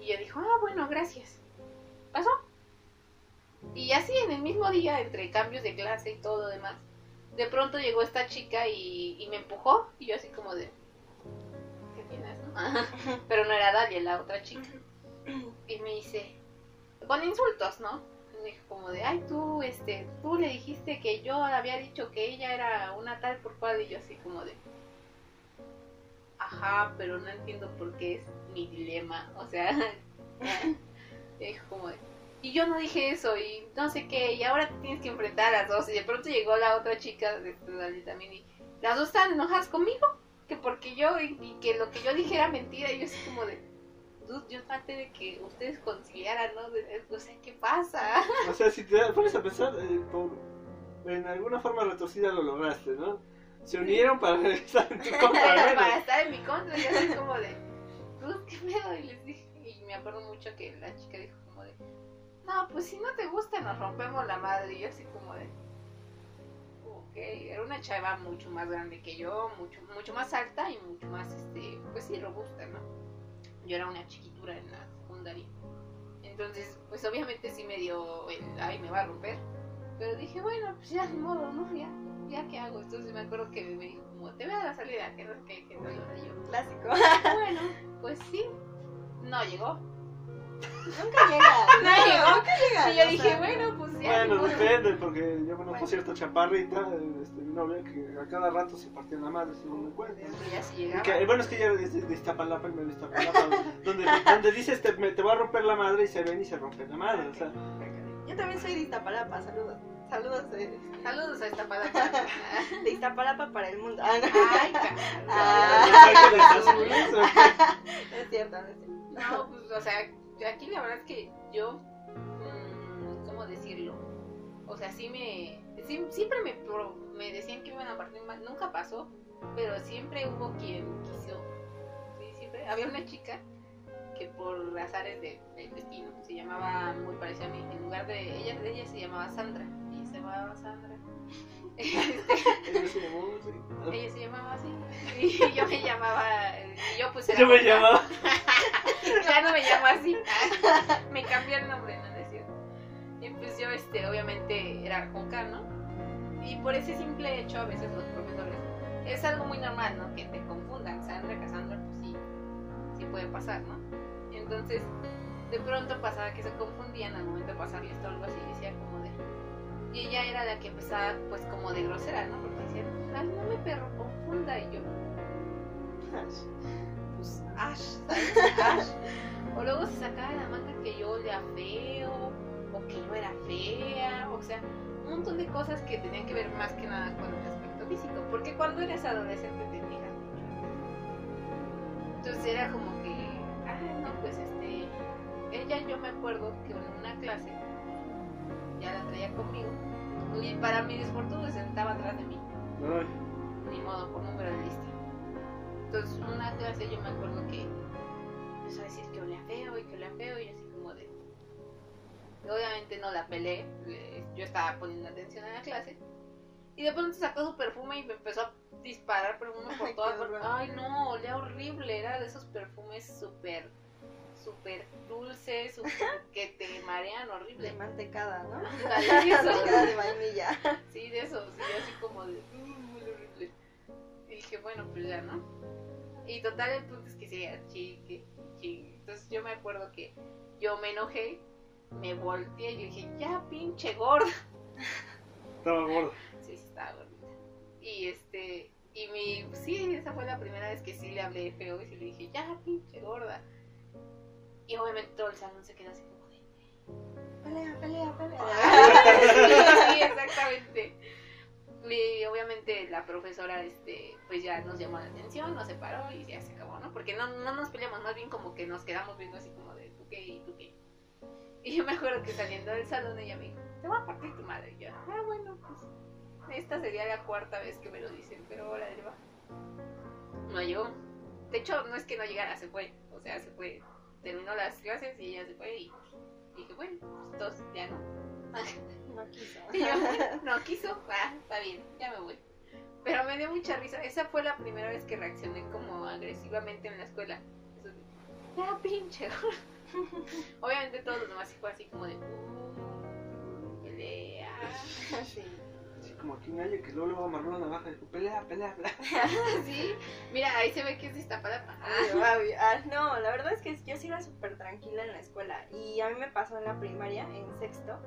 Y ella dijo, ah, bueno, gracias. Pasó. Y así en el mismo día, entre cambios de clase y todo lo demás, de pronto llegó esta chica y, y me empujó y yo así como de, ¿qué tienes, no? *laughs* Pero no era Dalia, la otra chica. Y me dice, con insultos, ¿no? Me dijo como de, ay, tú, este, tú le dijiste que yo había dicho que ella era una tal por cual y yo así como de, ajá, pero no entiendo por qué es mi dilema, o sea, *laughs* me dijo como de, y yo no dije eso y no sé qué, y ahora te tienes que enfrentar a las dos y de pronto llegó la otra chica de también y las dos estaban enojadas conmigo, que porque yo, y, y que lo que yo dije era mentira y yo así como de, "Dude, yo traté de que ustedes conciliaran, ¿no? De- O sea, ¿qué pasa? O sea, si te pones a pensar, eh, por, en alguna forma retorcida lo lograste, ¿no? Se unieron para *laughs* regresar en tu *laughs* contra. para, estar en mi contra, y así como de, "Dude, ¿qué pedo? Y les dije, y me acuerdo mucho que la chica dijo como de, no, pues si no te gusta nos rompemos la madre. Y yo así como de, ok, era una chava mucho más grande que yo, mucho, mucho más alta y mucho más, este, pues sí, robusta, ¿no? Yo era una chiquitura en la secundaria. Entonces, pues obviamente sí me dio el, ay, me va a romper. Pero dije, bueno, pues ya ni modo, ¿no? Ya, ya qué hago. Entonces me acuerdo que me dijo, como, te veo a la salida, que no sé qué, que no yo. Clásico. *laughs* *laughs* Bueno, pues sí. No llegó. Nunca llega. No llegó. Nunca llega. Y yo dije, sea, bueno, pues ya. Bueno, depende, porque yo conozco Bueno. cierta chaparrita, este, mi novia, que a cada rato se partía la madre, me ya sí Y llegaba. que, bueno, es que ella es de, de Iztapalapa, y me de Iztapalapa, *laughs* donde, donde dices te, me- te voy a romper la madre y se ven y se rompe la madre, o sea, Yo también soy de Iztapalapa, saludos. Saludos de, Saludos a esta palabra. *laughs* de Iztapalapa para el mundo. *laughs* Ah, no. Ay. Ah. Es cierto, no es cierto. No, pues, o sea, aquí la verdad es que yo, mm, ¿cómo decirlo? O sea, sí me, sí- siempre me, me decían que iban a partir mal, nunca pasó, pero siempre hubo quien quiso, sí, siempre, había una chica que por azares de, del destino se llamaba muy parecida a mí, en lugar de ella, ella se llamaba Sandra, ella se llamaba Sandra. Este, Ella se llamó, sí. ella se llamaba así y yo me llamaba y yo pues era Yo me llamaba. *laughs* ya no me llamo así. *laughs* Me cambié el nombre no, es cierto y pues yo este obviamente era Juca no y por ese simple hecho a veces los profesores es algo muy normal no que te confundan Sandra Cassandra pues sí sí puede pasar no entonces de pronto pasaba que se confundían al momento de pasar listo o algo así y decía como de y ella era la que empezaba pues como de grosera no porque decía ay no me perro confunda y yo pues Ash. Ash. O luego se sacaba de la manga que yo olía feo, o que yo era fea, o sea, un montón de cosas que tenían que ver más que nada con el aspecto físico. Porque cuando eres adolescente te fijas. Entonces era como que, ah, no, pues este, ella yo me acuerdo que en una clase ya la traía conmigo, y para mi desfortuna se sentaba atrás de mí Ay, ni modo, por número de lista. Entonces, una clase yo me acuerdo que empezó a decir que olía feo y que olía feo y así como de... Obviamente no la pelé, yo estaba poniendo atención a la clase. Y de pronto sacó su perfume y me empezó a disparar perfume por todas partes. Ay, no, olía horrible, era de esos perfumes súper, súper dulces, súper *laughs* que te marean De horrible. mantecada, ¿no? Ándale, *laughs* eso. Mantecada de vainilla. *laughs* Sí, de eso, sí, así como de. "Mm, huele horrible". Y dije, bueno, pues ya, ¿no? Y total, el punto es que seguía chique, chique. Entonces yo me acuerdo que yo me enojé, me volteé y yo dije, ya pinche gorda. estaba gordo. Sí, sí, estaba gordita. Y este. Y mi. Sí, esa fue la primera vez que sí le hablé feo y sí le dije, ya pinche gorda. Y obviamente todo el salón se quedó así como de. Pelea, pelea, pelea. sí, *laughs* sí, exactamente. Y obviamente la profesora, este, pues ya nos llamó la atención, nos separó y ya se acabó, ¿no? Porque no, no nos peleamos, más bien como que nos quedamos viendo así como de tú qué y tú qué. Y yo me acuerdo que saliendo del salón ella me dijo, te voy a partir tu madre. Y yo, ah, bueno, pues esta sería la cuarta vez que me lo dicen, pero ahora va. No llegó. De hecho, no es que no llegara, se fue. O sea, se fue. Terminó las clases y ella se fue y dije, bueno, pues todos ya no. *laughs* No quiso. Y yo, *laughs* no quiso, ah, está bien, ya me voy. Pero me dio mucha risa. Esa fue la primera vez que reaccioné como agresivamente en la escuela. Eso de, ya pinche. *laughs* Obviamente todos los demás sí fue así como de, "Uh, pelea. Sí. Como aquí nadie que luego le va a amarrar una navaja y dijo, pelea, pelea, pelea. *laughs* sí, mira, ahí se ve que es Iztapalapa. *laughs* Ah, no, la verdad es que yo sí era súper tranquila en la escuela y a mí me pasó en la primaria, en sexto,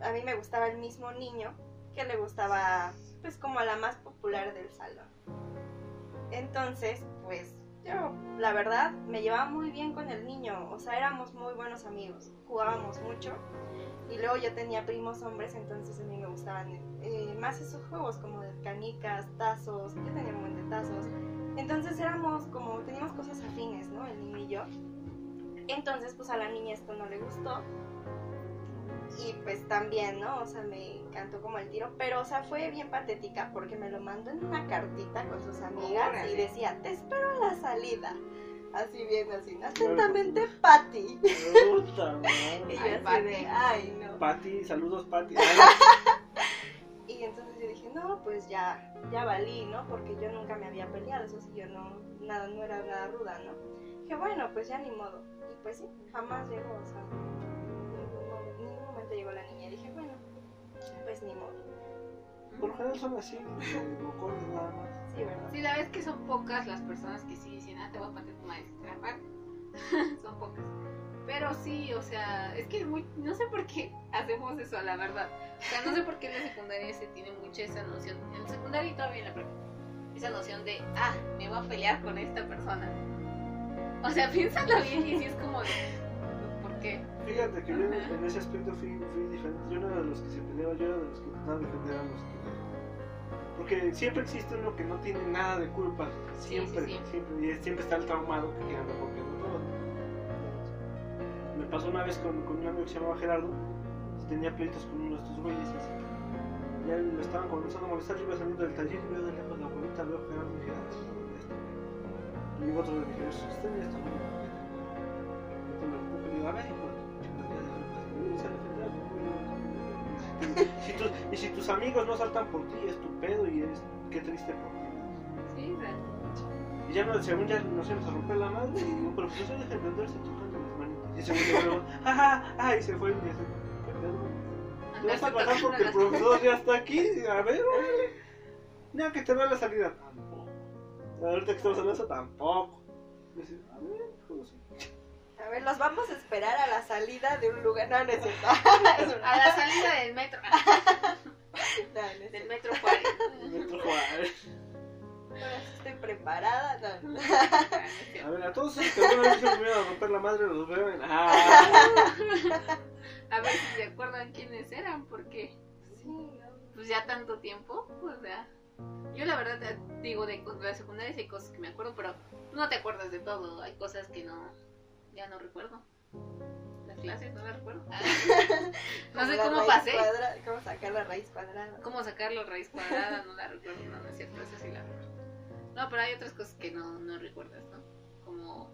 a mí me gustaba el mismo niño que le gustaba pues como a la más popular del salón. Entonces, pues yo la verdad me llevaba muy bien con el niño, o sea, éramos muy buenos amigos, jugábamos mucho y luego yo tenía primos hombres, entonces a mí me gustaban eh, más esos juegos como de canicas, tazos, yo tenía un de tazos. Entonces éramos como, teníamos cosas afines, ¿no? El niño y yo. Entonces, pues a la niña esto no le gustó. Y pues también, ¿no? O sea, me encantó como el tiro. Pero, o sea, fue bien patética porque me lo mandó en una cartita con sus amigas y decía, te espero a la salida. Así bien, así. Atentamente, Patty. Puta *laughs* Y madre. yo Ay, así Patty. de, ay, no. Pati, saludos Pati. *laughs* Y entonces yo dije, no, pues ya, ya valí, ¿no? Porque yo nunca me había peleado, eso sí, yo no, nada, no era nada ruda, ¿no? Dije, bueno, pues ya ni modo. Y pues sí, jamás llegó, o sea, llegó la niña. Dije, bueno, pues ni modo. Por lo general son así, eh, bocones nada más. Sí, ¿verdad? Sí, la verdad es que son pocas las personas que sí dicen, ah, te voy a patear tu maestra. aparte. *laughs* son pocas. Pero sí, o sea, es que es muy, no sé por qué *laughs* hacemos eso, la verdad. O sea, no sé por qué en la secundaria se tiene mucha esa noción, en la secundaria y todavía en la prepa, esa noción de, ah, me voy a pelear con esta persona. O sea, *laughs* piénsalo bien y si es como de, ¿por qué? Fíjate que yo en, ese aspecto fui, fui diferente. Yo no era de los que se peleaba, yo era de los que intentaba defender a los que. Porque siempre existe uno que no tiene nada de culpa. Siempre, sí, sí. siempre. Y siempre está el traumado que andar rompiendo todo. Me pasó una vez con, con un amigo que se llamaba Gerardo. Tenía pleitos con uno de estos güeyes. así. Ya lo estaban comenzando a molestar. Yo iba saliendo del taller y veo de lejos la bolita. Veo a Gerardo y dije, ah, este. Y otro le dije, usted esto no y ya pasar". *laughs* Y se muy bien. Si tus- Y si tus amigos no saltan por ti, es tu pedo y es qué triste por ti. Sí, Y ya no, según ya nos íbamos a romper la madre, y digo, pero pues eso deja de andarse tocando las manitas. Y ese güey se luego, *laughs* jaja, ah, y se fue y. ¿Te vas a tocando porque el profesor ya está aquí? A ver, *laughs* órale. No, que te vea la salida. Tampoco. Ahorita que estamos hablando de eso, tampoco. Me dice, a ver, su- A ver, los vamos a esperar a la salida de un lugar. No, no es cierto. *laughs* A la salida del metro, *laughs* No, no es del metro Juárez. Metro Juárez. Estoy preparada. No, no. A ver, a todos esos que alguna vez se a romper la madre los veo en. ¡Ah! A ver si se acuerdan quiénes eran, porque pues ya tanto tiempo, o sea, yo la verdad te digo de, de la secundaria sí hay cosas que me acuerdo, pero no te acuerdas de todo, hay cosas que no, ya no recuerdo. Las clases no las recuerdo. *laughs* *laughs* no sé cómo pasé, cuadra- ¿Cómo sacar la raíz cuadrada? cómo sacar la raíz cuadrada, no la recuerdo, no, no es cierto, eso sí la recuerdo. No, pero hay otras cosas que no, no recuerdas, ¿no? Como,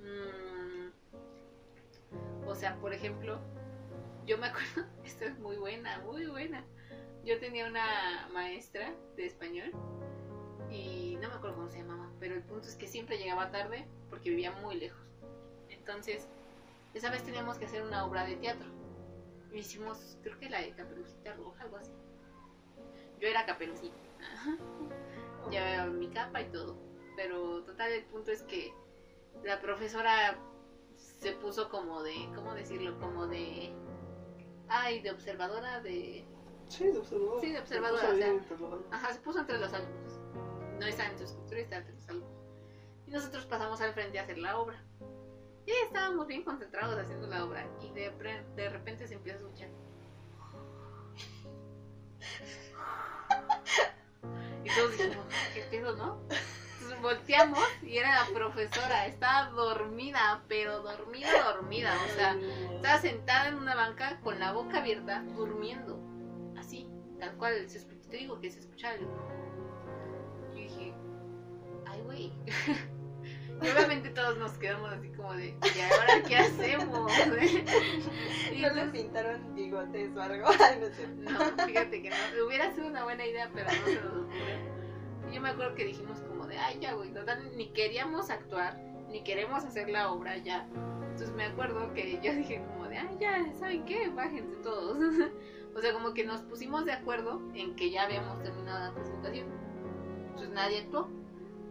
mm, o sea, por ejemplo, yo me acuerdo, *laughs* esta es muy buena, muy buena. Yo tenía una maestra de español y no me acuerdo cómo se llamaba, pero el punto es que siempre llegaba tarde porque vivía muy lejos. Entonces, esa vez teníamos que hacer una obra de teatro. Hicimos, creo que la de Caperucita Roja, algo así. Yo era Caperucita. Llevaba mi capa y todo. Pero total, el punto es que la profesora se puso como de, ¿cómo decirlo? Como de... Ay, de observadora de... Sí, de observador. Sí, de observador, Se o sea. entre los. Ajá, se puso entre los alumnos. No estaba en su escritorio, estaba entre los alumnos. Y nosotros pasamos al frente a hacer la obra. Y estábamos bien concentrados haciendo la obra. Y de, repente se empieza a escuchar. Y todos dijimos, ¿qué pedo, no? Entonces volteamos y era la profesora. Estaba dormida, pero dormida, dormida. O sea, estaba sentada en una banca con la boca abierta, durmiendo. Así, tal cual. Se escuch- te digo que se escuchaba. Yo dije, ay, güey. Y obviamente todos nos quedamos así como de, ¿y ahora qué hacemos? *laughs* y ¿No le pintaron bigotes o algo? *laughs* No fíjate que no. Hubiera sido una buena idea, pero no se nos ocurrió. Y yo me acuerdo que dijimos como de, ay, ya, güey, total, ni queríamos actuar, ni queremos hacer la obra ya. Entonces me acuerdo que yo dije como de, ay, ya, ¿saben qué? Bájense todos. *laughs* o sea, como que nos pusimos de acuerdo en que ya habíamos terminado la presentación. Entonces nadie actuó.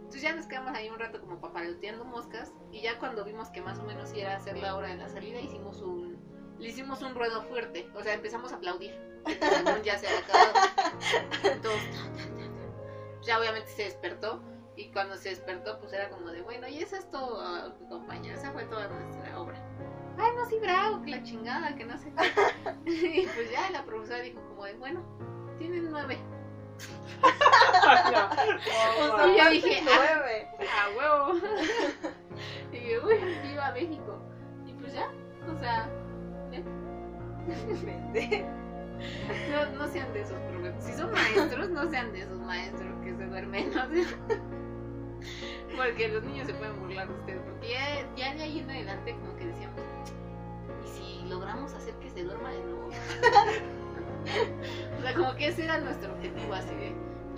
Entonces ya nos quedamos ahí un rato como papaloteando moscas y ya cuando vimos que más o menos iba a hacer la hora de la salida hicimos un le hicimos un ruedo fuerte, o sea empezamos a aplaudir. Según ya se había acabado. Ta. Ya obviamente se despertó y cuando se despertó pues era como de bueno y eso es todo ah, compañero, esa fue toda nuestra obra. Ay no sí bravo, que la chingada, que no sé *laughs* y pues ya la profesora dijo como de bueno, tienen nueve. No, *laughs* Y yo dije, ah, a huevo. *laughs* y dije, uy, viva México. Y pues ya, o sea, Vende. no, no sean de esos problemas. Si son maestros, no sean de esos maestros que se duermen. *laughs* porque los niños se pueden burlar de ustedes. Porque ya, ya de ahí en adelante, como que decíamos, ¿y si logramos hacer que se duerma de nuevo? *laughs* o sea, como que ese era nuestro objetivo, así de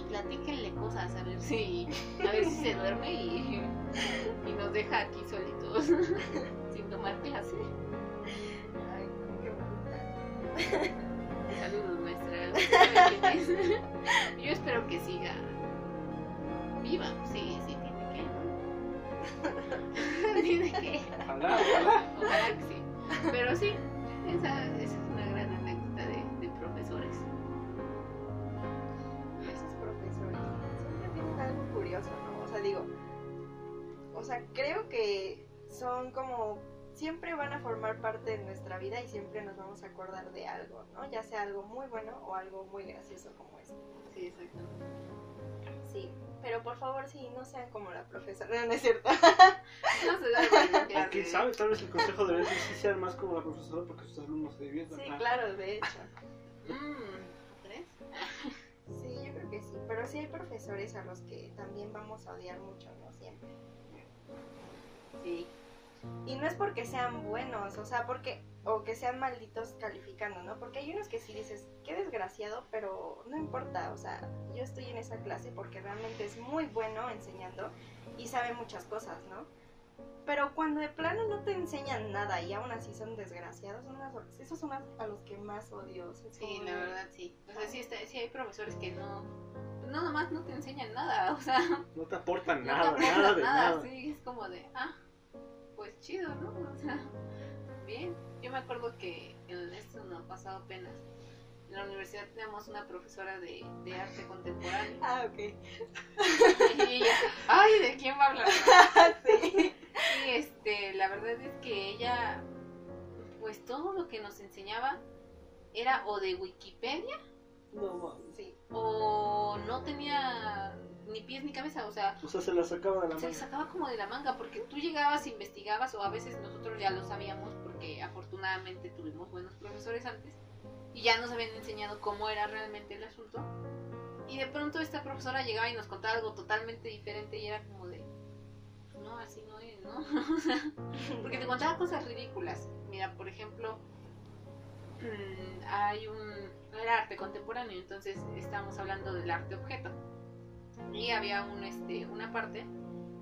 platíquenle cosas, a ver si, a ver si se duerme y, *laughs* y nos deja aquí solitos, *laughs* sin tomar clase. Ay, qué. Saludos, maestra. Yo espero que siga viva. Sí, sí, tiene que. tiene que. Ojalá, ojalá. Ojalá que sí. Pero sí, esa, esa algo curioso, ¿no? O sea, digo, o sea, creo que son como, siempre van a formar parte de nuestra vida y siempre nos vamos a acordar de algo, ¿no? Ya sea algo muy bueno o algo muy gracioso como este. Sí, exacto. Sí, pero por favor, sí, no sean como la profesora, *laughs* no, no es cierto. No se da cuenta *laughs* que O quién sabe, tal vez el consejo debería ser sí sean más como la profesora porque sus alumnos se diviertan. Sí, claro, de hecho. Mm, ¿Tres? *laughs* Que sí, pero sí hay profesores a los que también vamos a odiar mucho, ¿no? Siempre. Sí. Y no es porque sean buenos, o sea, porque o que sean malditos calificando, ¿no? Porque hay unos que sí dices, qué desgraciado, pero no importa, o sea, yo estoy en esa clase porque realmente es muy bueno enseñando y sabe muchas cosas, ¿no? Pero cuando de plano no te enseñan nada y aún así son desgraciados, son las- esos son a, los que más odio. Sí, la verdad sí. O sea, sí, está, sí hay profesores que no. No, nomás no te enseñan nada. *laughs* O sea, No te aportan no nada, te aportan nada de nada. nada. Sí, es como de, ah, pues chido, ¿no? O sea, bien. Yo me acuerdo que en esto no ha pasado apenas. En la universidad teníamos una profesora de, de arte contemporáneo. Ah, ok. *laughs* Y ella, ay, ¿de quién va a hablar? *laughs* sí. Y este, la verdad es que ella, pues todo lo que nos enseñaba era o de Wikipedia No. Sí. o no tenía ni pies ni cabeza, o sea, O sea, se la sacaba de la se mano. sacaba como de la manga porque tú llegabas, investigabas o a veces nosotros ya lo sabíamos porque afortunadamente tuvimos buenos profesores antes y ya nos habían enseñado cómo era realmente el asunto. Y de pronto esta profesora llegaba y nos contaba algo totalmente diferente y era como de, "Pues no, así no es, ¿no? *laughs* Porque te contaba cosas ridículas. Mira, por ejemplo, mm, hay un... Era arte contemporáneo, entonces estábamos hablando del arte objeto. Y había este, una parte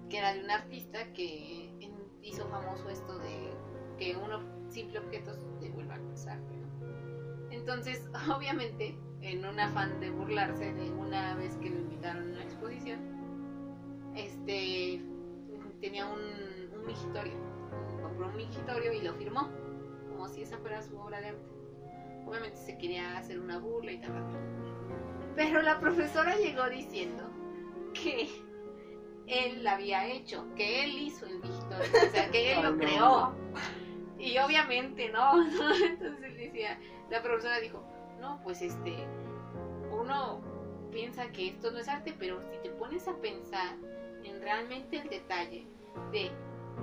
que era de un artista que hizo famoso esto de que un simple objeto se vuelva arte, ¿no? Entonces, *laughs* obviamente, en un afán de burlarse de una vez que lo invitaron a una exposición, este tenía un, un mingitorio. Compró un mingitorio y lo firmó, como si esa fuera su obra de arte. Obviamente se quería hacer una burla y tal. Pero la profesora llegó diciendo que él la había hecho, que él hizo el mingitorio, o sea, que él *laughs* lo creó. Y obviamente no, ¿no? *laughs* Entonces decía, la profesora dijo, no, pues este, uno piensa que esto no es arte, pero si te pones a pensar en realmente el detalle de,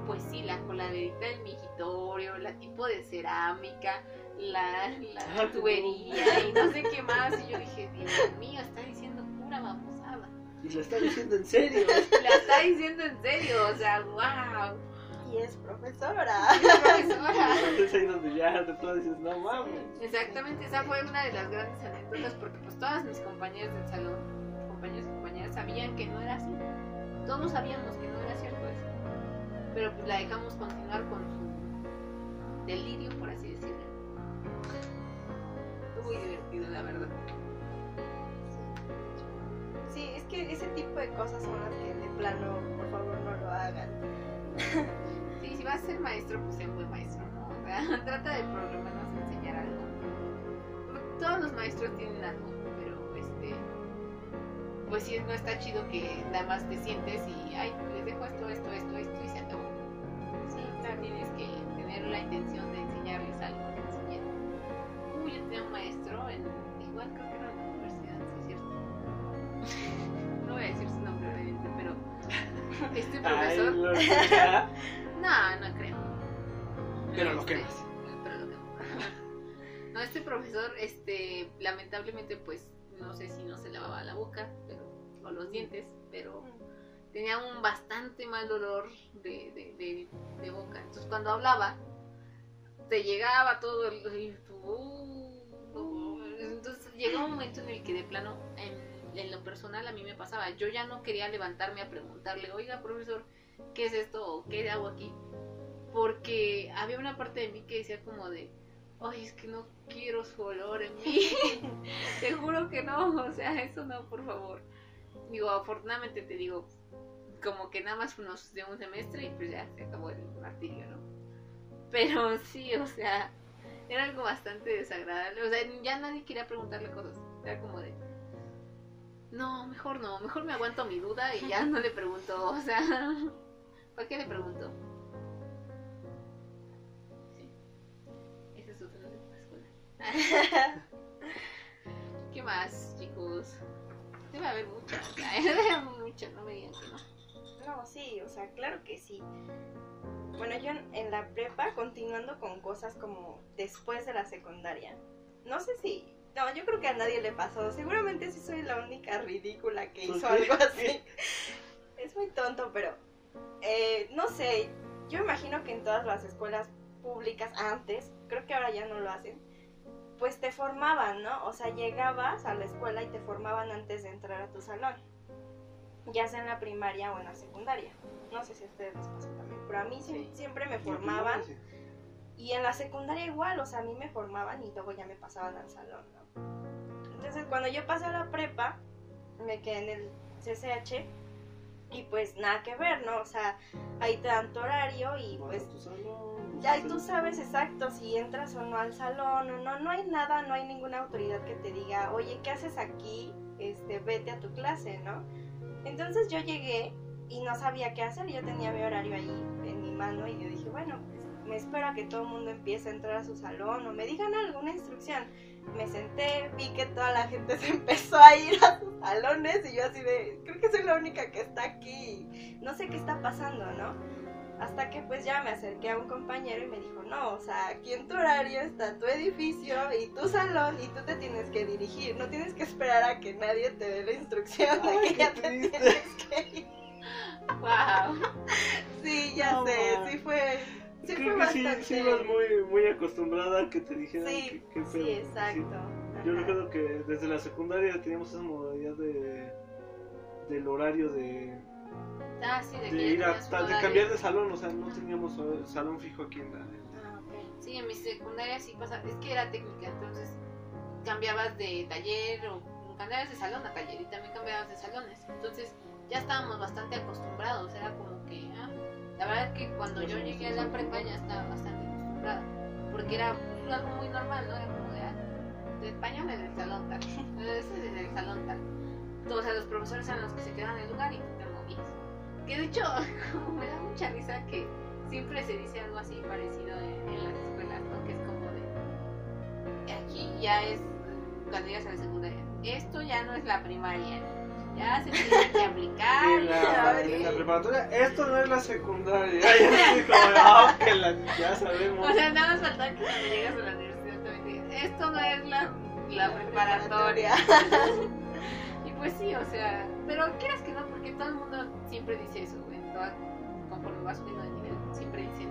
pues sí, la coladerita del migitorio, la tipo de cerámica, la, la Ah, tubería y no sé qué más, y yo dije, Dios mío, está diciendo pura babosada. Y lo está diciendo en serio. *laughs* La está diciendo en serio, o sea, wow, Y es profesora. profesora. *laughs* Es ahí donde ya dices, no mames. Exactamente, esa fue una de las grandes anécdotas porque pues todas mis compañeras del salón, compañeros y compañeras sabían que no era así. Todos sabíamos que no era cierto eso. Pero pues la dejamos continuar con su delirio, por así decirlo. Fue muy divertido, la verdad. Sí, es que ese tipo de cosas son las que de plano, por favor, no lo hagan. *laughs* Sí, si vas a ser maestro, pues sé buen maestro, ¿no? O sea, *laughs* trata de por lo menos enseñar algo. Todos los maestros tienen algo. Pues sí, no está chido que nada más te sientes y, ay, les dejo esto, esto, esto, esto y se acabó. Sí, o sea, tienes que tener la intención de enseñarles algo enseñar. Uy, yo tenía un maestro en. Igual creo que era en la universidad, sí, es cierto. No voy a decir su nombre, obviamente, pero. Este profesor. *laughs* No, no creo. Pero lo Este, quemas. Pero lo quemo. *laughs* No, este profesor, este, lamentablemente, pues, no sé si no se lavaba la boca, o los dientes, pero tenía un bastante mal dolor de, de, de, de boca. Entonces cuando hablaba, te llegaba todo el... uh, entonces llegó un momento en el que de plano, en, en lo personal a mí me pasaba, yo ya no quería levantarme a preguntarle, oiga profesor, ¿qué es esto? o ¿Qué hago aquí? Porque había una parte de mí que decía como de, ay, es que no quiero su olor en mí. *laughs* te juro que no, o sea, eso no, por favor. Digo, afortunadamente te digo, como que nada más unos de un semestre y pues ya se acabó el martirio, ¿no? Pero sí, o sea, era algo bastante desagradable. O sea, ya nadie quería preguntarle cosas. Era como de, no, mejor no, mejor me aguanto mi duda y ya no le pregunto, o sea, *laughs* ¿para qué le pregunto? Sí. Ese es escuela. *laughs* ¿Qué más, chicos? Debe haber muchas. *laughs* Debe haber muchas, no me digan que no. No, sí, o sea, claro que sí. Bueno, yo en, en la prepa, continuando con cosas como después de la secundaria, no sé si... No, yo creo que a nadie le pasó. Seguramente sí soy la única ridícula que ¿Por hizo algo así. *laughs* Es muy tonto, pero... eh, no sé, yo imagino que en todas las escuelas públicas antes, creo que ahora ya no lo hacen, pues te formaban, ¿no? O sea, llegabas a la escuela y te formaban antes de entrar a tu salón, ya sea en la primaria o en la secundaria. No sé si a ustedes les pasó también, pero a mí sí- siempre me formaban y en la secundaria igual, o sea, a mí me formaban y luego ya me pasaban al salón, ¿no? Entonces, cuando yo pasé a la prepa, me quedé en el CCH y pues nada que ver, ¿no? O sea, ahí te dan tu horario y pues tu salón, ya, y tú sabes exacto si entras o no al salón o no, no hay nada, no hay ninguna autoridad que te diga, oye, ¿qué haces aquí? Este, vete a tu clase, ¿no? Entonces yo llegué y no sabía qué hacer, yo tenía mi horario ahí en mi mano y yo dije, bueno, pues me espero a que todo el mundo empiece a entrar a su salón o me digan alguna instrucción. Me senté, vi que toda la gente *laughs* se empezó a ir a sus salones y yo así de, creo que soy la única que está aquí, no sé qué está pasando, ¿no? Hasta que pues ya me acerqué a un compañero y me dijo, no, o sea, aquí en tu horario está tu edificio y tu salón y tú te tienes que dirigir, no tienes que esperar a que nadie te dé la instrucción de Ay, que ya te tienes que ir. *laughs* Wow. Sí, ya No, sé, sí fue, sí Creo que sí, sí ibas muy, muy acostumbrada a que te dijeran Sí, que, que sí, exacto. Yo recuerdo que desde la secundaria teníamos esa modalidad de del horario de, Ah, sí, de, de ir a de cambiar de salón, o sea, no teníamos salón fijo aquí en la Ah, ok. Sí, en mi secundaria sí pasaba, es que era técnica, entonces cambiabas de taller o cambiabas de salón a taller y también cambiabas de salones. Entonces ya estábamos bastante acostumbrados, era como que, ah, la verdad es que cuando yo llegué a la prepa ya estaba bastante acostumbrada, porque era algo muy normal, ¿no? Era como de, ah, de español en el salón tal, es en el salón tal. O los profesores eran los que se quedaban en el lugar y te movías. Que de hecho, *laughs* me da mucha risa que siempre se dice algo así parecido en, en las escuelas, ¿no? Que es como de, aquí ya es, cuando llegas a la secundaria, esto ya no es la primaria, ya se tiene que aplicar. en la, en preparatoria. Esto no es la secundaria. *laughs* Como, ah, que la- ya sabemos. O sea, nada más falta que cuando llegas a la universidad también esto no es la, la preparatoria. *laughs* y pues sí, o sea, pero quieras que no, porque todo el mundo siempre dice eso, güey, toda- conforme vas subiendo de nivel, siempre dicen,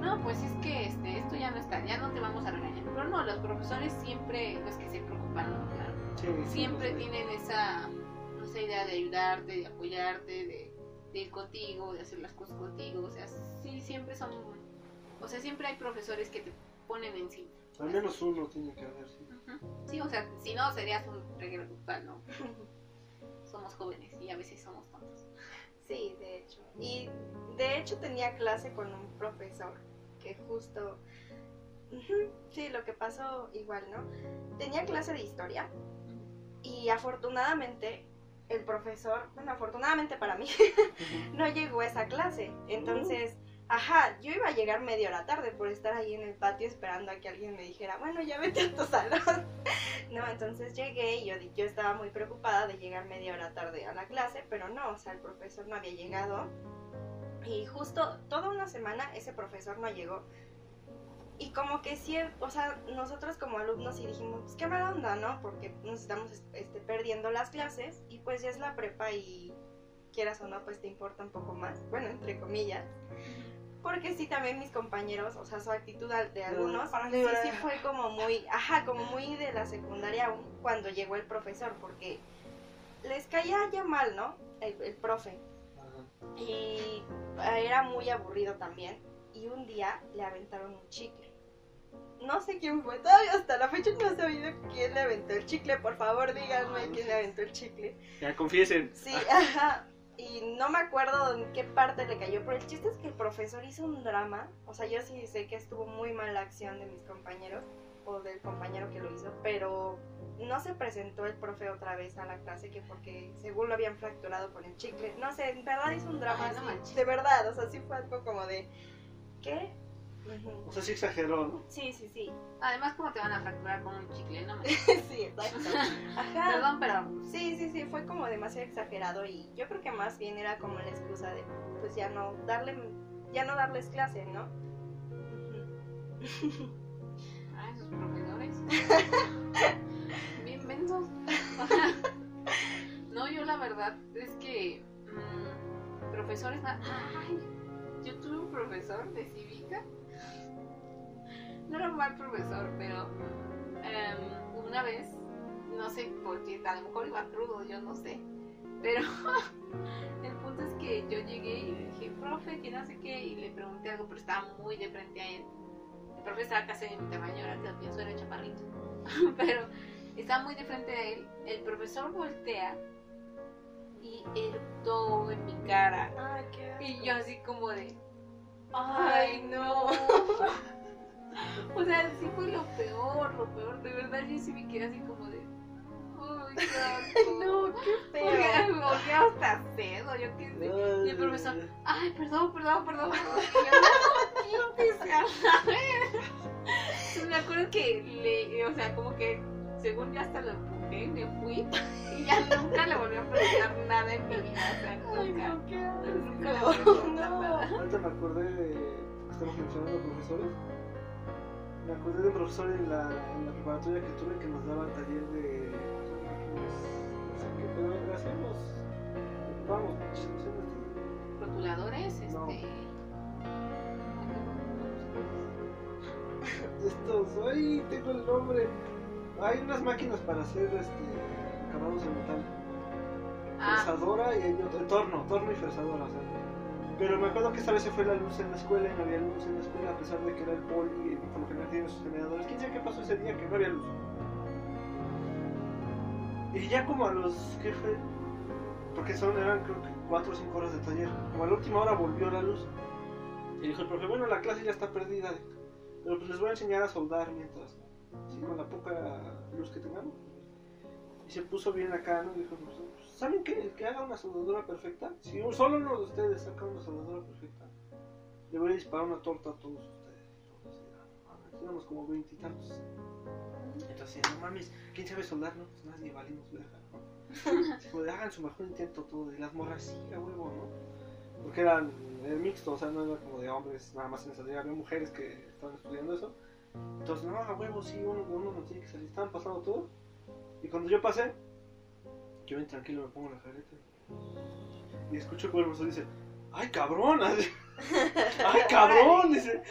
no, pues es que este, esto ya no está, ya no te vamos a regañar. Pero no, los profesores siempre, los que se preocupan, siempre sí. tienen esa, sé, idea de ayudarte, de apoyarte, de, de ir contigo, de hacer las cosas contigo, o sea, sí, siempre son, o sea, siempre hay profesores que te ponen encima. Al menos uno tiene que haber, sí. Sí, o sea, si no serías un reguero total, ¿no? *laughs* Somos jóvenes y a veces somos tontos. Sí, de hecho. Y de hecho tenía clase con un profesor que justo... Sí, lo que pasó igual, ¿no? Tenía clase de historia y afortunadamente el profesor, bueno, afortunadamente para mí, *laughs* no llegó a esa clase. Entonces, ajá, yo iba a llegar media hora tarde por estar ahí en el patio esperando a que alguien me dijera, bueno, ya vete a tu *laughs* salón. No, entonces llegué y yo, yo estaba muy preocupada de llegar media hora tarde a la clase, pero no, o sea, el profesor no había llegado. Y justo toda una semana ese profesor no llegó. Y como que sí, o sea, nosotros como alumnos sí dijimos, pues qué mala onda, ¿no? Porque nos estamos este, perdiendo las clases y pues ya es la prepa y quieras o no, pues te importa un poco más, bueno, entre comillas. Porque sí, también mis compañeros, o sea, su actitud de algunos, para sí, sí fue como muy, ajá, como muy de la secundaria aún cuando llegó el profesor, porque les caía ya mal, ¿no? El, el profe. Y era muy aburrido también. Y un día le aventaron un chicle. No sé quién fue, todavía hasta la fecha no he sabido quién le aventó el chicle. Por favor, díganme quién le aventó el chicle. Ya confiesen. Sí, ajá. Y no me acuerdo en qué parte le cayó, pero el chiste es que el profesor hizo un drama. O sea, yo sí sé que estuvo muy mal la acción de mis compañeros o del compañero que lo hizo, pero no se presentó el profe otra vez a la clase que porque según lo habían fracturado con el chicle. No sé, en verdad hizo un drama Ay, no así, manches. de verdad, o sea, sí fue algo como de ¿qué? Ujú. O sea, sí exageró, ¿no? Sí, sí, sí. Además, ¿cómo te van a fracturar con un chicle? No me... *laughs* sí, exacto. *laughs* Ajá. Perdón, pero Sí, sí, sí, fue como demasiado exagerado y yo creo que más bien era como la excusa de pues ya no darle ya no darles clase, ¿no? Ujú. *laughs* Ay, esos profesores. Bien mensos. no, yo la verdad es que mm, profesores. Ay, yo tuve un profesor de cívica. No era un mal profesor, pero em, una vez, no sé por qué, a lo mejor iba crudo, yo no sé. Pero *laughs* el punto es que yo llegué y le dije, profe, que no sé qué, y le pregunté algo, pero estaba muy de frente a él. El profe estaba casi de mi tamaño, ahora que lo pienso era chaparrito. *laughs* Pero estaba muy de frente a él. El profesor voltea y eructó en mi cara. Ay, qué. Y yo así como de... Ay, no. *laughs* o sea, sí fue lo peor, lo peor. De verdad, yo sí me quedé así como de... Asco. *laughs* No, qué Porque feo. olía hasta cedo, yo qué sé. Y el profesor, ay, perdón, perdón, perdón. perdón. Y yo, la verga". Entonces, *laughs* Me acuerdo que le, o sea, como que según ya hasta lo me fui *laughs* y ya nunca le volví a preguntar nada en mi vida. O sea, Ay, nunca. no, qué asco. Nunca le volví a preguntar No. nada. Ahorita me acordé de estamos mencionando profesores. Me acordé de un profesor en la, en la preparatoria que tuve que nos daba taller de. No sé qué, pero hacíamos. Vamos, Rotuladores, este. No. estos. ¡Ay! Tengo el nombre. Hay unas máquinas para hacer este, acabados de metal. Ah, Fresadora y hay otro, torno, torno y fresadora. o sea. Pero me acuerdo que esta vez se fue la luz en la escuela y no había luz en la escuela a pesar de que era el poli y por lo general tiene sus generadores. ¿Quién sabe qué pasó ese día que no había luz? Y ya como a los... ¿qué fue? Porque son, eran creo que 4 o 5 horas de taller. Como a la última hora volvió la luz. Y dijo el profe, bueno, la clase ya está perdida. Pero pues les voy a enseñar a soldar mientras, con la poca luz que tengamos. Y se puso bien acá, ¿no? Dijo, pues, ¿saben qué? El que haga una soldadura perfecta, si un- solo uno de ustedes saca una soldadura perfecta, le voy a disparar una torta a todos ustedes. Entonces, Éramos como veintitantos. Entonces, no mames, ¿quién sabe soldar? No, pues nadie, valimos verga, ¿no? *laughs* Como de, hagan su mejor intento todo. Y las morras, sí, a huevo, ¿no? Porque eran era mixto, o sea, no era como de hombres nada más en esa había mujeres que estaban estudiando eso. Entonces, no, a huevo, sí, uno, uno nos tiene que salir. Estaban pasando todo. Y cuando yo pasé, yo bien tranquilo me pongo la careta. Y escucho que el profesor dice, ¡ay, cabrón! *laughs* ¡Ay, cabrón! Dice.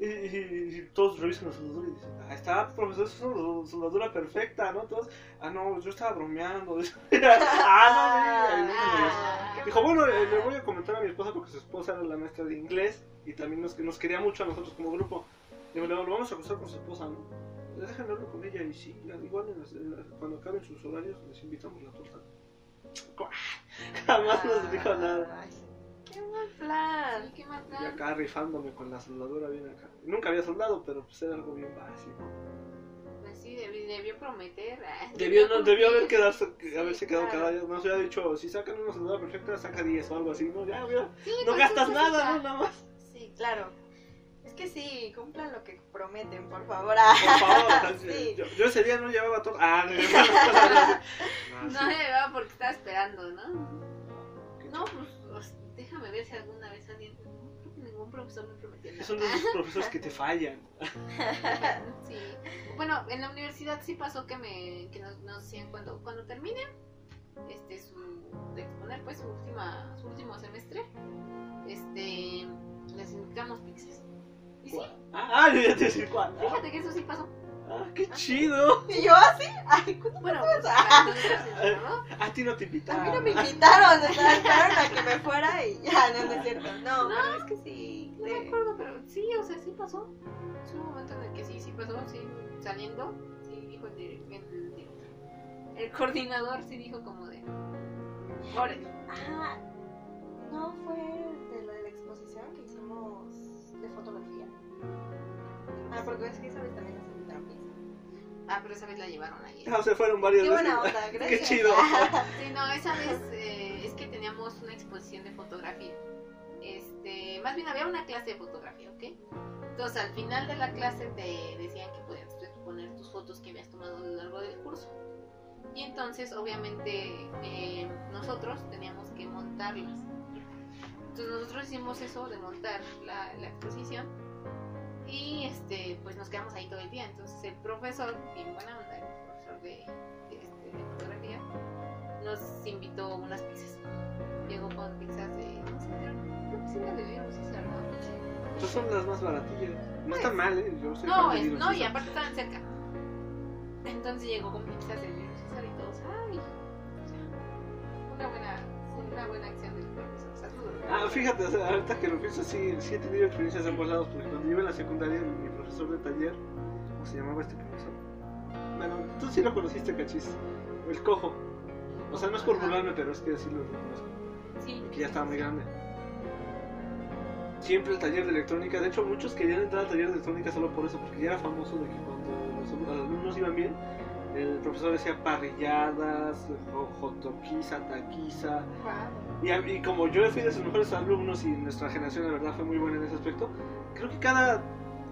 Y, y- y todos revisan la soldadura y dicen, ah, está, profesor, es una soldadura perfecta, ¿no? Todos, ah, no, yo estaba bromeando. *laughs* ah, no, Ah. no, Dijo, bueno, eh, le voy a comentar a mi esposa porque su esposa era la maestra de inglés y también nos, nos quería mucho a nosotros como grupo. Digo, le lo vamos a acusar con su esposa, ¿no? Déjenme hablar con ella y sí, igual en las- en las- cuando acaben sus horarios les invitamos la torta. *laughs* Jamás nos dijo nada. Ay, Qué mal plan. Sí, qué mal Y plan. acá rifándome con la soldadura bien acá. Nunca había soldado, pero pues era algo bien básico. Pues sí, debió, debió prometer. ah, Debió, no, debió haber, quedarse, Sí, haberse quedado claro. cada día. Nos hubiera dicho, si sacan una soldadura perfecta, saca 10 o algo así, ¿no? Ya, mira, Sí, no cualquier gastas nada, ¿no? Nada más. Sí, claro. Que sí, cumplan lo que prometen, por favor. Por favor, *laughs* Sí. yo, yo ese día no llevaba todo. Ah, no llevaba No no, *laughs* le va porque estaba esperando, ¿no? No, pues déjame ver si alguna vez alguien. No creo que ningún profesor me prometió nada. Son esos profesores que te fallan. *laughs* Sí. Bueno, en la universidad sí pasó que me que nos, nos decían cuando, cuando terminen, este, su, de exponer pues su, última, su último semestre, este, les invitamos pizzas. Y sí, Ah, ah, yo ya te decir cuál. Ah, fíjate que eso sí pasó. ah, qué chido. Y yo así, ay, ¿cuándo Bueno, pasó pues, a. *laughs* A ti no te A invitaron. mí no me invitaron, o sea, esperaron a que me fuera y ya, no, no es cierto. No, pero es que sí. No me de- acuerdo, pero sí, o sea, sí pasó. Es un momento en el que sí, sí pasó, sí, saliendo, sí dijo el, el, director. El coordinador sí dijo como de... Órale. Ah, no fue de la de la exposición que Ah, porque es que esa vez también invitaron pizza. Ah, pero esa vez la llevaron ahí. Ah, se fueron varias Qué veces. buena onda, *laughs* gracias. Qué chido. *laughs* Sí, no, esa vez eh, es que teníamos una exposición de fotografía. Este, más bien había una clase de fotografía, ¿ok? Entonces al final de la clase te decían que podías exponer tus fotos que habías tomado a lo largo del curso. Y entonces obviamente eh, nosotros teníamos que montarlas. Entonces nosotros hicimos eso de montar la, la exposición y este pues nos quedamos ahí todo el día. Entonces el profesor, bien buena onda, el profesor de, este, de fotografía, nos invitó unas pizzas. Llegó con pizzas de. No sé, creo que sí las debíamos hacer, ¿no? Pues son las más baratillas. No están mal, ¿eh? Yo soy No, es- no, y aparte estaban cerca. Entonces llegó con pizzas de Caesar y todos, ay, o sea, una buena, una buena acción del profesor. Saludos. Ah, fíjate, o sea, ahorita que lo pienso, sí, sí he tenido experiencias de ambos lados, porque cuando iba en la secundaria, mi profesor de taller, ¿cómo se llamaba este profesor? Bueno, tú sí lo conociste, cachis, el cojo. O sea, no es por burlarme, pero es que sí lo reconozco, Sí. que ya estaba muy grande. Siempre el taller de electrónica, de hecho muchos querían entrar al taller de electrónica solo por eso, porque ya era famoso de que cuando los alum- alumnos iban bien, el profesor decía parrilladas, jo- jotoquiza, taquiza, y, como yo fui de sus mejores alumnos y nuestra generación la verdad fue muy buena en ese aspecto, creo que cada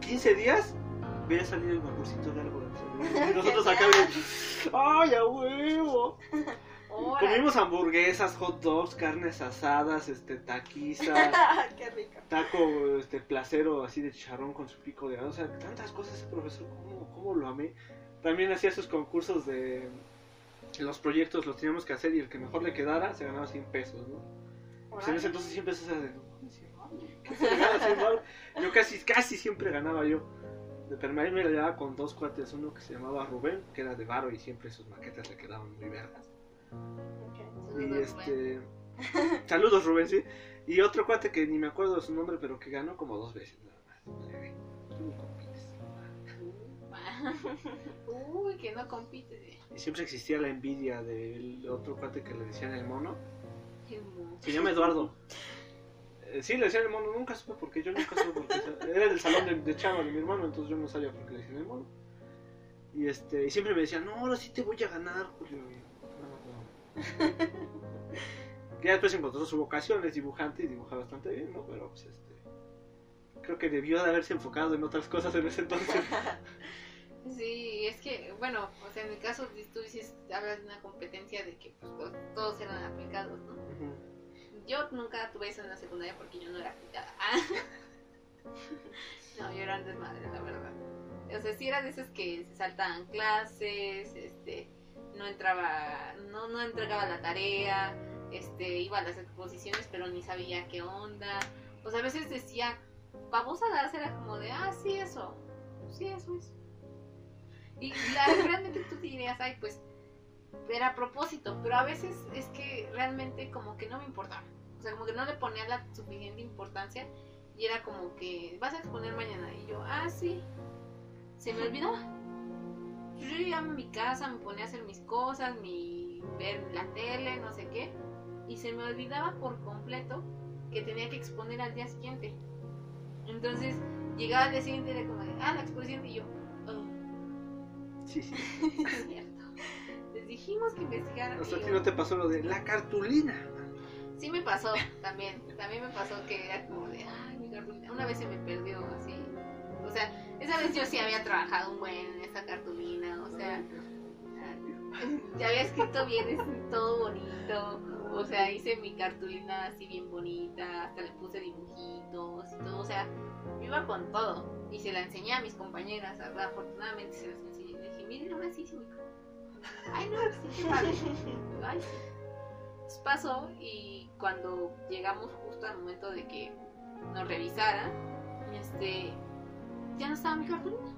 15 días veía salir el vaporcito de algo. Y *laughs* nosotros acá de, ¡ay, a huevo! Comimos hamburguesas, hot dogs, carnes asadas, este, taquiza, *laughs* Qué rico. taco, este, placero así de chicharrón con su pico de. O sea, tantas cosas ese profesor, ¿cómo, cómo lo amé? También hacía sus concursos de los proyectos, los teníamos que hacer y el que mejor le quedara se ganaba 100 pesos, ¿no? Pues en ese entonces siempre se hace de. Yo casi, casi siempre ganaba yo. De Permaí me la llevaba con dos cuates, uno que se llamaba Rubén, que era de Varo y siempre sus maquetas le quedaban muy vergas. Ok. Y Rubén. este. Saludos, Rubén, sí. Y otro cuate que ni me acuerdo de su nombre, pero que ganó como dos veces nada más. Uy, que no compite. Y siempre existía la envidia del otro cuate que le decían el mono. Qué mo- Se llama Eduardo. Eh, sí, le decían el mono, nunca supe porque yo nunca supe porque era del salón de, de chava de mi hermano, entonces yo no sabía por qué le decían el mono. Y este, y siempre me decían, no, ahora sí te voy a ganar, Julio. "No, no". *laughs* Ya después encontró su vocación, es dibujante y dibuja bastante bien, ¿no? Pero pues este. Creo que debió de haberse enfocado en otras cosas en ese entonces. *laughs* Sí, es que, bueno, o sea, en el caso de tú dices, hablas de una competencia de que pues, todos, eran aplicados, ¿no? Yo nunca tuve eso en la secundaria porque yo no era aplicada. *laughs* no, yo era un desmadre, la verdad. O sea, sí era de esas que se saltaban clases, este, no entraba, no, no entregaba la tarea, este, iba a las exposiciones pero ni sabía qué onda. O sea, a veces decía, babosadas, era como de, ah, sí, eso, sí, eso es. Y la- realmente tú dirías, ay, pues, era a propósito, pero a veces es que realmente como que no me importaba. O sea, como que no le ponía la suficiente importancia y era como que vas a exponer mañana y yo, ah, sí. Se me olvidaba. Yo llegaba a mi casa, me ponía a hacer mis cosas, mi ver la tele, no sé qué, y se me olvidaba por completo que tenía que exponer al día siguiente. Entonces, llegaba al día siguiente y era como de, ah, la exposición y yo, "Oh, Sí, sí. *laughs* es cierto. Les dijimos que investigaran. O sea, a ti no te pasó lo de la cartulina. Sí me pasó también, también me pasó que era como de, ay, mi cartulina, una vez se me perdió así, o sea, esa vez yo sí había trabajado un buen en esa cartulina, o sea, ya había escrito bien, es todo bonito, o sea, hice mi cartulina así bien bonita, hasta le puse dibujitos y todo, o sea, yo iba con todo, y se la enseñé a mis compañeras, afortunadamente se las miren, ahora sí cartulina. Ay, no, sí, qué padre. *laughs* Ay, sí. Entonces pasó y cuando llegamos justo al momento de que nos revisaran, este, ya no estaba mi cartulina.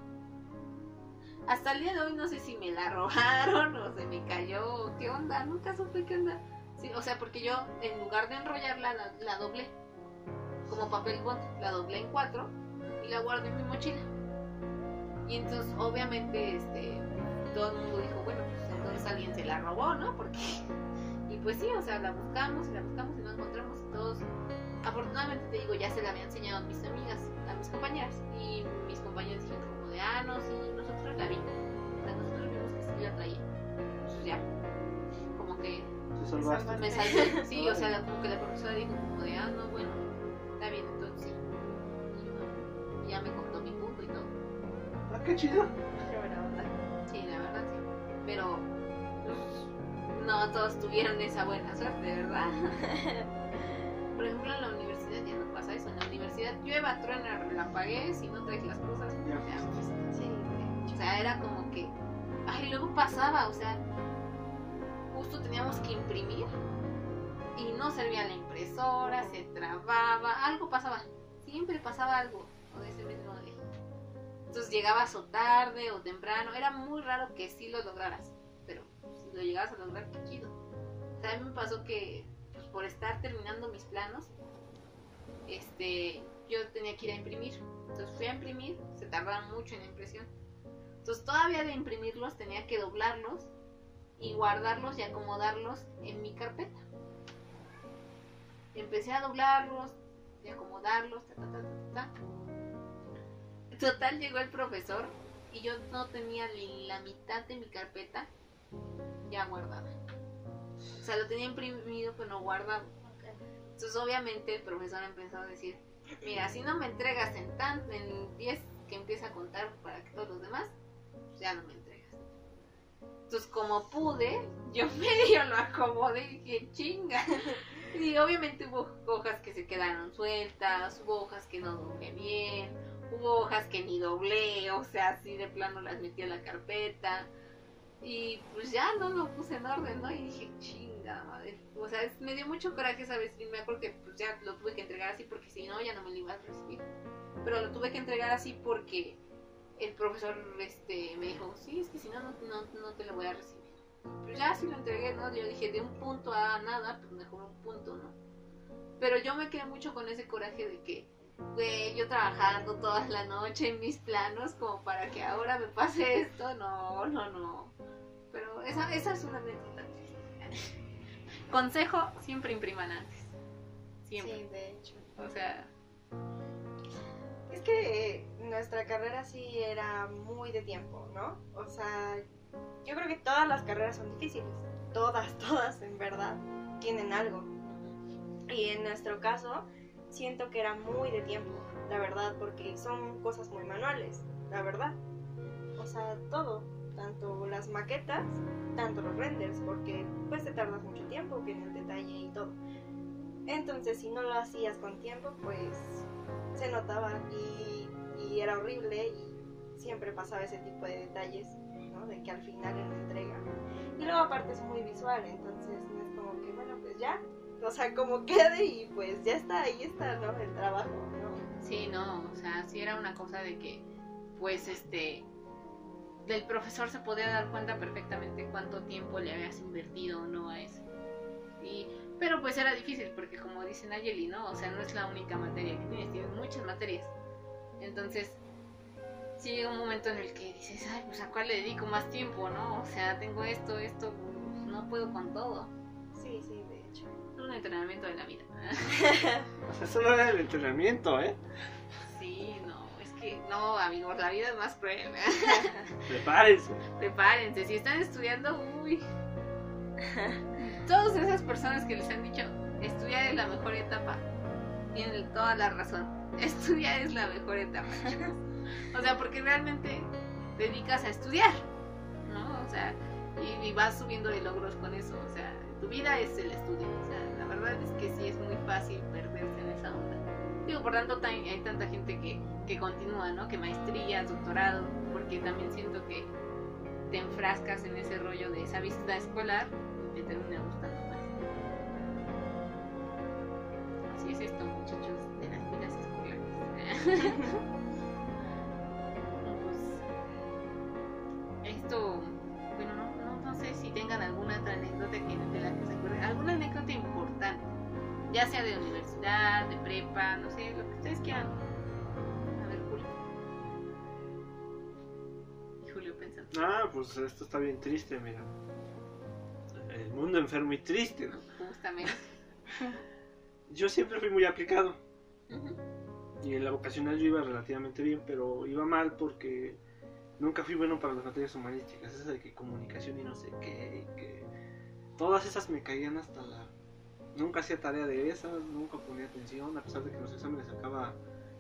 Hasta el día de hoy no sé si me la *laughs* robaron o se me cayó, qué onda, nunca supe qué onda. Sí, o sea, porque yo en lugar de enrollarla la, la doblé como papel bond, la doblé en cuatro y la guardé en mi mochila. Y entonces obviamente este todo el mundo dijo, bueno, pues entonces alguien se la robó, ¿no? Porque *laughs* y pues sí, o sea, la buscamos y la buscamos y no encontramos y todos afortunadamente te digo, ya se la había enseñado a mis amigas, a mis compañeras y mis compañeras dijeron como de, ah, no, sí, nosotros la vimos. O sea, nosotros vimos que sí la traía. Entonces ya, como que me salvé. *laughs* Sí, o sea, como que la profesora dijo como de, ah, no, bueno, qué chido. Qué buena onda. Sí, la verdad sí. Pero, pues, no todos tuvieron esa buena suerte, ¿verdad? *laughs* Por ejemplo, en la universidad ya no pasa eso. En la universidad llueva, truena, relampaguee, si no traes las cosas, Ya pues, Sí, O sea, era como que. Ay, luego pasaba, o sea, justo teníamos que imprimir y no servía la impresora, se trababa, algo pasaba. Siempre pasaba algo Entonces llegabas o tarde o temprano. Era muy raro que sí lo lograras, pero si lo llegabas a lograr, qué chido. O sea, a mí me pasó que pues, por estar terminando mis planos, este, yo tenía que ir a imprimir. Entonces fui a imprimir, se tardaba mucho en la impresión. Entonces todavía de imprimirlos tenía que doblarlos y guardarlos y acomodarlos en mi carpeta. Empecé a doblarlos y acomodarlos. ta, ta, ta, ta, ta. Total llegó el profesor y yo no tenía la mitad de mi carpeta ya guardada. O sea, lo tenía imprimido pero no guardado. Entonces obviamente el profesor empezó a decir, mira, si no me entregas en tan, en 10 que empieza a contar para que todos los demás, pues ya no me entregas. Entonces como pude, yo *laughs* medio lo acomodé y dije, chinga. Y obviamente hubo hojas que se quedaron sueltas, hubo hojas que no doblé bien, hubo hojas que ni doblé, o sea, así de plano las metí a la carpeta. Y pues ya no lo puse en orden, ¿no? Y dije, chinga, madre. O sea, me dio mucho coraje esa vez y me acuerdo que pues ya lo tuve que entregar así porque si no ya no me lo iba a recibir. Pero lo tuve que entregar así porque el profesor este me dijo, sí, es que si no, no, no, no te lo voy a recibir. Pues ya sí lo entregué, ¿no? Yo dije, de un punto a nada, pues mejor un punto, ¿no? Pero yo me quedé mucho con ese coraje de que, güey, yo trabajando toda la noche en mis planos como para que ahora me pase esto, no, no, no. Pero esa, esa es una anécdota. Consejo, siempre impriman antes. Siempre. Sí, de hecho. O sea, Es que eh, nuestra carrera sí era muy de tiempo, ¿no? O sea, yo creo que todas las carreras son difíciles. Todas, *laughs* todas, en verdad, tienen algo. Y en nuestro caso, siento que era muy de tiempo, la verdad, porque son cosas muy manuales, la verdad. O sea, todo, tanto las maquetas, tanto los renders, porque pues te tardas mucho tiempo que en el detalle y todo. Entonces, si no lo hacías con tiempo, pues se notaba y, y era horrible y siempre pasaba ese tipo de detalles, ¿no? De que al final en la entrega. Y luego aparte es muy visual, entonces no es como que, bueno, pues ya, o sea, como quede y pues ya está, ahí está, ¿no? El trabajo, ¿no? Sí, no, o sea, sí era una cosa de que, pues, este, del profesor se podía dar cuenta perfectamente cuánto tiempo le habías invertido o no a eso. Y, pero pues era difícil porque como dice Nayeli, ¿no? O sea, no es la única materia que tienes, tienes muchas materias. Entonces, sí llega un momento en el que dices, ay, pues a cuál le dedico más tiempo, ¿no? O sea, tengo esto, esto, pues, no puedo con todo. Un entrenamiento de la vida. *laughs* O sea, eso no era el entrenamiento, ¿eh? Sí, no, es que, no, amigos, la vida es más cruel. *laughs* Prepárense. Prepárense, si están estudiando, uy. Todas esas personas que les han dicho, estudiar es la mejor etapa, tienen toda la razón. *laughs* Estudiar es la mejor etapa, chicos. O sea, porque realmente dedicas a estudiar, ¿no? O sea, y, y vas subiendo de logros con eso. O sea, tu vida es el estudio. O sea, verdad es que sí es muy fácil perderse en esa onda. Digo, por tanto, ta- hay tanta gente que, que continúa, ¿no? Que maestrías, doctorado, porque también siento que te enfrascas en ese rollo de esa vista escolar y te termina gustando más. Así es esto, muchachos, de las vidas escolares. *laughs* pues, esto, bueno, no, no, no sé si tengan alguna otra anécdota que, de la que se. Alguna anécdota importante, ya sea de universidad, de prepa, no sé, lo que ustedes quieran. A ver, Julio. Y Julio pensando. Ah, pues esto está bien triste, mira. El mundo enfermo y triste, ¿no? Justamente. *laughs* Yo siempre fui muy aplicado. Y en la vocacional yo iba relativamente bien, pero iba mal porque nunca fui bueno para las materias humanísticas. Esa de que comunicación y no sé qué, y que todas esas me caían hasta la... Nunca hacía tarea de esas, nunca ponía atención, a pesar de que en los exámenes sacaba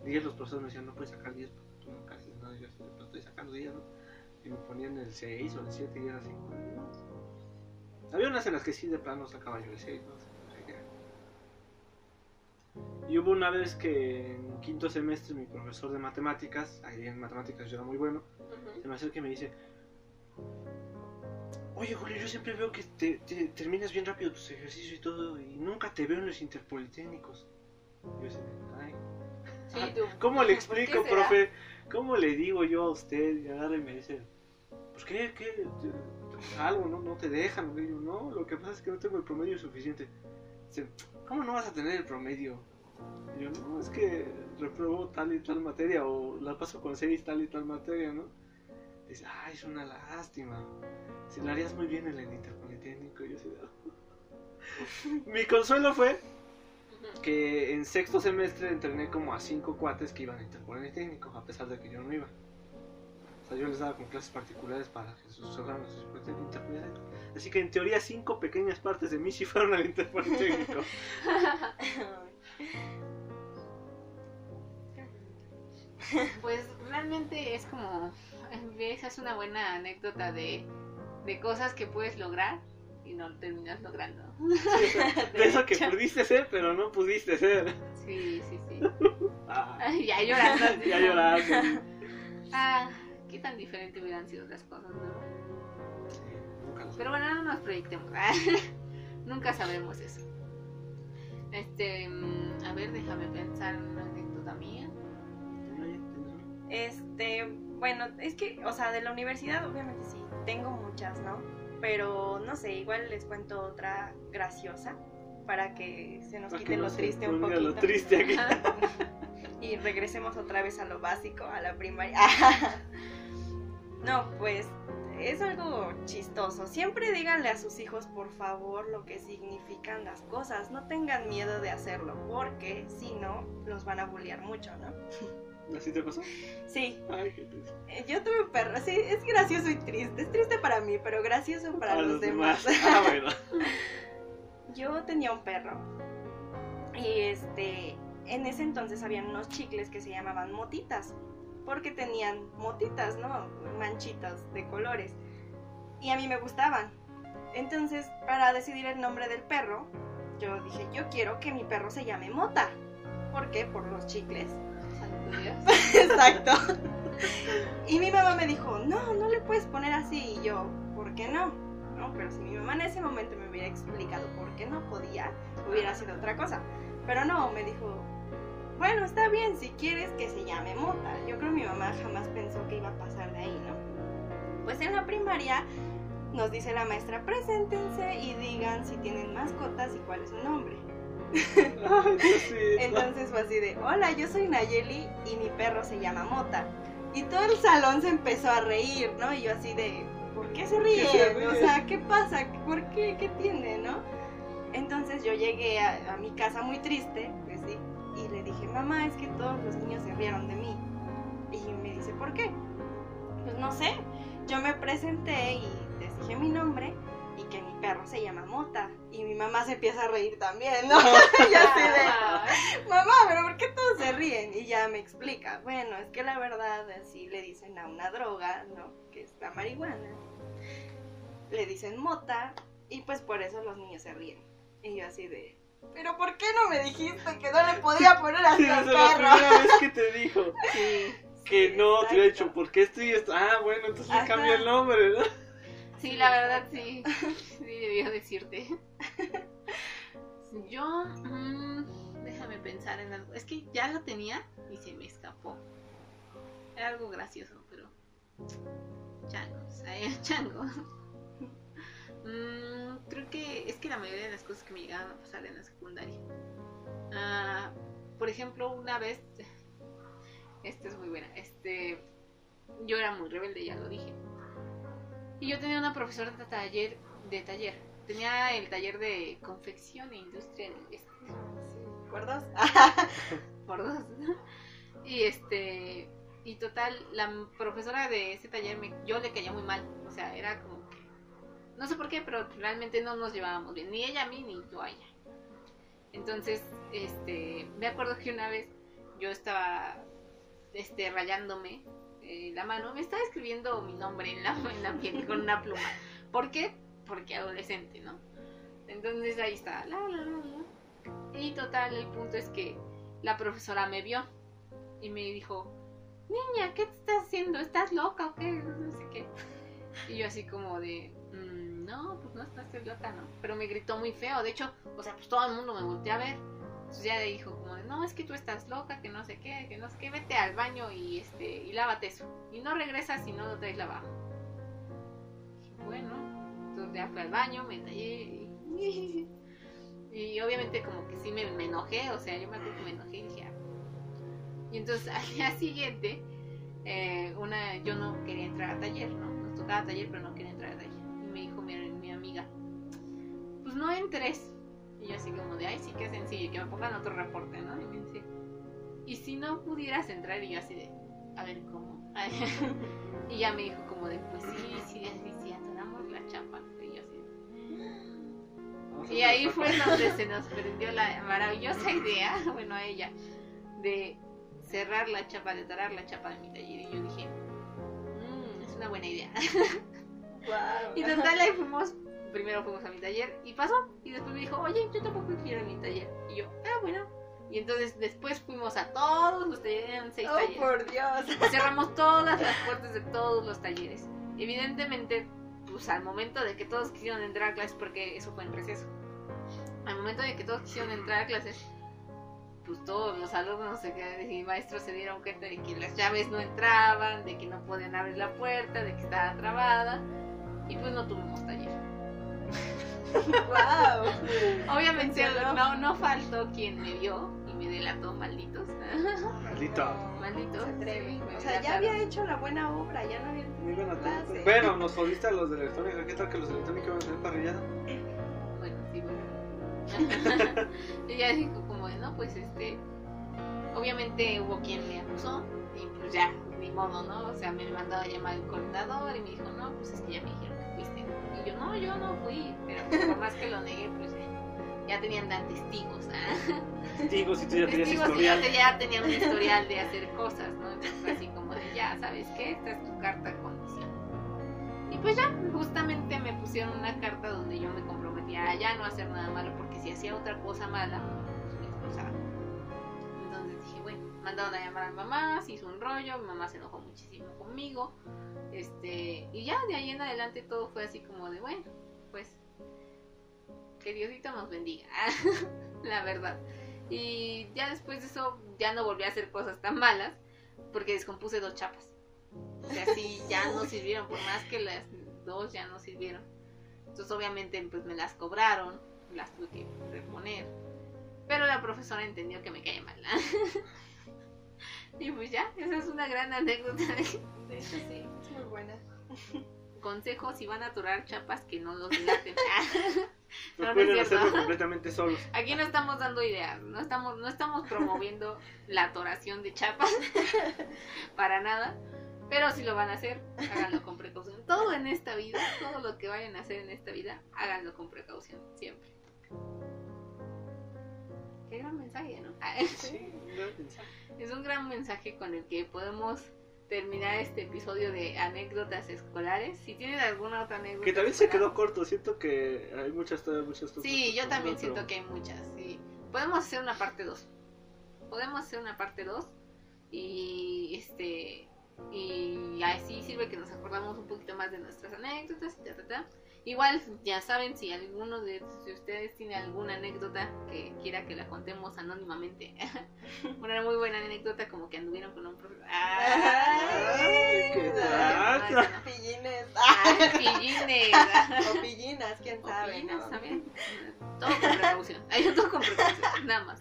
10, los profesores me decían, no puedes sacar 10 porque tú nunca haces nada, yo así, "Pero estoy sacando 10, ¿no? Y me ponían el 6 o el 7 y era así. "No". Había unas en las que sí de plano sacaba yo el 6, ¿no? Y hubo una vez que en quinto semestre mi profesor de matemáticas, ahí en matemáticas yo era muy bueno, Ujú. se me acerca y me dice, oye Julio, yo siempre veo que te, te- terminas bien rápido tus ejercicios y todo, y nunca te veo en los interpolitécnicos. Y yo así ay, Sí, ah, tú. ¿cómo le ¿Por qué explico, profe? ¿Cómo le digo yo a usted? Y agarra y me dice, pues qué, qué, algo, ¿no? No te dejan. Y yo, no, lo que pasa es que no tengo el promedio suficiente. Dice, ¿cómo no vas a tener el promedio? Y yo, no, es que repruebo tal y tal materia, o la paso con seis tal y tal materia, ¿no? Dice, ay, es una lástima. Si la harías muy bien en el interpolitécnico. Y yo así, "Ah". *laughs* Mi consuelo fue que en sexto semestre entrené como a cinco cuates que iban a interpolitécnico, a pesar de que yo no iba. O sea, yo les daba como clases particulares para que sus sus interpolitécnicos. Así que en teoría cinco pequeñas partes de mí sí fueron al interpolitécnico. *laughs* *laughs* Pues realmente es como, *laughs* esa es una buena anécdota de, de cosas que puedes lograr y no terminas logrando. Sí, *laughs* de eso que pudiste ser, pero no pudiste ser. Sí, sí, sí. *laughs* Ah, Ay, ya llorando. ya llorando. Ah, qué tan diferente hubieran sido las cosas, ¿no? Sí, nunca lo Pero bueno, no nos proyectemos. Nunca sabremos eso. Este, mm, a ver, déjame pensar en una anécdota mía. Este, bueno, es que, o sea, de la universidad obviamente sí, tengo muchas, ¿no? Pero no sé, igual les cuento otra graciosa para que se nos Para quite lo triste un poquito. lo triste aquí. y regresemos otra vez a lo básico, a la primaria. *laughs* no, pues es algo chistoso. Siempre díganle a sus hijos, por favor, lo que significan las cosas. No tengan miedo de hacerlo, porque si no, los van a bullear mucho, ¿no? *laughs* ¿Así te pasó? Sí, Ay, qué triste. eh, yo tuve un perro. Sí, es gracioso y triste. Es triste para mí, pero gracioso para, los, demás. Ah, bueno. *laughs* Yo tenía un perro. Y este, en ese entonces habían unos chicles que se llamaban motitas. Porque tenían motitas, ¿no? Manchitas de colores. Y a mí me gustaban. Entonces, para decidir el nombre del perro, yo dije, yo quiero que mi perro se llame Mota. ¿Por qué? Por los chicles. *laughs* Exacto. Y mi mamá me dijo, no, no le puedes poner así. Y yo, ¿por qué no? No, pero si mi mamá en ese momento me hubiera explicado por qué no podía, hubiera sido otra cosa. Pero no, me dijo, bueno, está bien, si quieres que se llame Mota. Yo creo que mi mamá jamás pensó que iba a pasar de ahí, ¿no? Pues en la primaria nos dice la maestra, preséntense y digan si tienen mascotas y cuál es su nombre. Entonces fue así de, hola, yo soy Nayeli y mi perro se llama Mota. Y todo el salón se empezó a reír, ¿no? Y yo así de, ¿por qué se ríen? se ríen? O sea, ¿qué pasa? ¿Por qué? ¿Qué tiene, no? Entonces yo llegué a, a mi casa muy triste, pues sí, y le dije, mamá, es que todos los niños se rieron de mí. Y me dice, ¿por qué? Pues no sé, yo me presenté y les dije mi nombre que mi perro se llama Mota. Y mi mamá se empieza a reír también, ¿no? *laughs* y así de, *laughs* mamá, pero ¿por qué todos se ríen? Y ya me explica, bueno, es que la verdad así le dicen a una droga, ¿no? Que es la marihuana. Le dicen mota y pues por eso los niños se ríen. Y yo así de, pero ¿por qué no me dijiste que no le podía poner así *laughs* Sí, esa es la perro? primera vez que te dijo. Que Sí, no, te hubiera exacto. dicho, ¿por qué esto y esto? Ah, bueno, entonces le cambia el nombre, ¿no? Sí, la verdad sí. *laughs* Sí, debía decirte. Yo, mm, déjame pensar en algo. Es que ya lo tenía y se me escapó. Era algo gracioso, pero. Changos, *laughs* ay, chango. Mm, creo que es que la mayoría de las cosas que me llegaban a pasar en la secundaria. Ah, por ejemplo, una vez. *laughs* Esta es muy buena. Este. Yo era muy rebelde, ya lo dije. Y yo tenía una profesora de taller. De taller. Tenía el taller de confección e industria del este ¿Recuerdas? por dos. *laughs* Y este, y total, la profesora de ese taller me, yo le caía muy mal. O sea, era como que, no sé por qué, pero realmente no nos llevábamos bien, ni ella a mí ni yo a ella. Entonces, este, me acuerdo que una vez yo estaba, este, rayándome eh, la mano, me estaba escribiendo mi nombre en la, en la piel con una pluma. ¿Por qué? Porque adolescente, ¿no? Entonces ahí está, la, la, la, la. Y total, el punto es que la profesora me vio y me dijo, niña, ¿qué te estás haciendo? ¿Estás loca o qué? No sé qué. Y yo así como de, "Mm, no, pues no, no estoy loca, ¿no? Pero me gritó muy feo, de hecho, o sea, pues todo el mundo me volteó a ver. Entonces ya le dijo como no, es que tú estás loca, que no sé qué, que no sé qué, vete al baño y este, y lávate eso. Y no regresas si no lo traes lavado. Bueno, entonces ya fui al baño, me tallé y... *laughs* Y obviamente como que sí me, me enojé, o sea, yo me acuerdo que me enojé y dije, "Ah". Y entonces *laughs* al día siguiente, eh, una, yo no quería entrar a taller, ¿no? Nos tocaba taller, pero no quería entrar a taller. Y me dijo mi, mi amiga, pues no entres. Y yo así como de, ay, sí, qué sencillo, que me pongan otro reporte, ¿no? Y me dice, ¿y si no pudieras entrar? Y yo así de, a ver, ¿cómo? *laughs* y ya me dijo como de, pues sí, sí, sí, sí, atoramos la chapa. Y yo así de, y ahí fue donde se nos prendió la maravillosa idea, *laughs* bueno, a ella, de cerrar la chapa, de tarar la chapa de mi taller. Y yo dije, "Mm, es una buena idea. *laughs* Wow. y total, ahí fuimos, primero fuimos a mi taller y pasó. Y después me dijo, oye, yo tampoco quiero a mi taller. Y yo, ah, bueno. Y entonces después fuimos a todos los talleres, eran seis Oh, talleres. por Dios. Cerramos todas las puertas de todos los talleres. Evidentemente, pues al momento de que todos quisieron entrar a clases, porque eso fue en receso, al momento de que todos quisieron entrar a clases, pues todos los alumnos y maestros se dieron cuenta de que las llaves no entraban, de que no podían abrir la puerta, de que estaba trabada, y pues no tuvimos taller. Wow. Obviamente no, no faltó quien me vio y me delató, malditos. Maldito. malditos. Se O sea, ya había hecho la buena obra, ya no había Muy buena clase. Bueno, nos jodiste a los de electrónica. ¿Qué tal que los de electrónica van a tener parrillada? Bueno, sí, bueno. y ella dijo como no, pues este, obviamente hubo quien me acusó y pues ya, ni modo, ¿no? O sea, me mandó a llamar el coordinador y me dijo, no, pues es que ya me dijeron yo, no, yo no fui, pero por más que lo negué, pues ya tenían dan testigos, ¿ah? Testigos, si tú ya tenías testigos y historial. ya, ya tenían un historial de hacer cosas, ¿no? Entonces fue así como de, ya, ¿sabes qué? Esta es tu carta condición. Y pues ya, justamente me pusieron una carta donde yo me comprometía a ya no hacer nada malo, porque si hacía otra cosa mala, pues me expulsaban. Entonces dije, bueno, mandaron a llamar a mi mamá, se hizo un rollo, mi mamá se enojó muchísimo conmigo. Este, y ya de ahí en adelante todo fue así como de, bueno, pues que Diosito nos bendiga, *laughs* la verdad. Y ya después de eso ya no volví a hacer cosas tan malas porque descompuse dos chapas. O sea, sí, ya no *laughs* sirvieron, por más que las dos ya no sirvieron. Entonces obviamente pues me las cobraron, las tuve que reponer. Pero la profesora entendió que me caía mal. *laughs* y pues ya, esa es una gran anécdota. De hecho, sí, muy buena. Consejo, si van a aturar chapas, que no los delaten. *laughs* No, No, no pueden hacerlo completamente solos. Aquí no estamos dando ideas, no estamos, no estamos promoviendo la atoración de chapas *laughs* para nada, pero si lo van a hacer, háganlo con precaución. Todo en esta vida, todo lo que vayan a hacer en esta vida, háganlo con precaución, siempre. Qué gran mensaje, ¿no? Sí, un gran mensaje. Es un gran mensaje con el que podemos terminar este episodio de anécdotas escolares. Si tienen alguna otra anécdota. Que también se quedó corto. Siento que hay muchas todavía, muchas. Sí, yo también siento que hay muchas. Sí. Podemos hacer una parte 2. Podemos hacer una parte 2 y este y así sirve que nos acordamos un poquito más de nuestras anécdotas y ta, ta, ta. Igual, ya saben, si alguno de si ustedes tiene alguna anécdota que quiera que la contemos anónimamente. *laughs* Una muy buena anécdota, como que anduvieron con un profesor. Ay, ¿qué tal? Pillines. *laughs* Pillines. O pillinas, quién sabe. Pillinas ¿no? también. Todo con precaución. Ay, todo con precaución, nada más.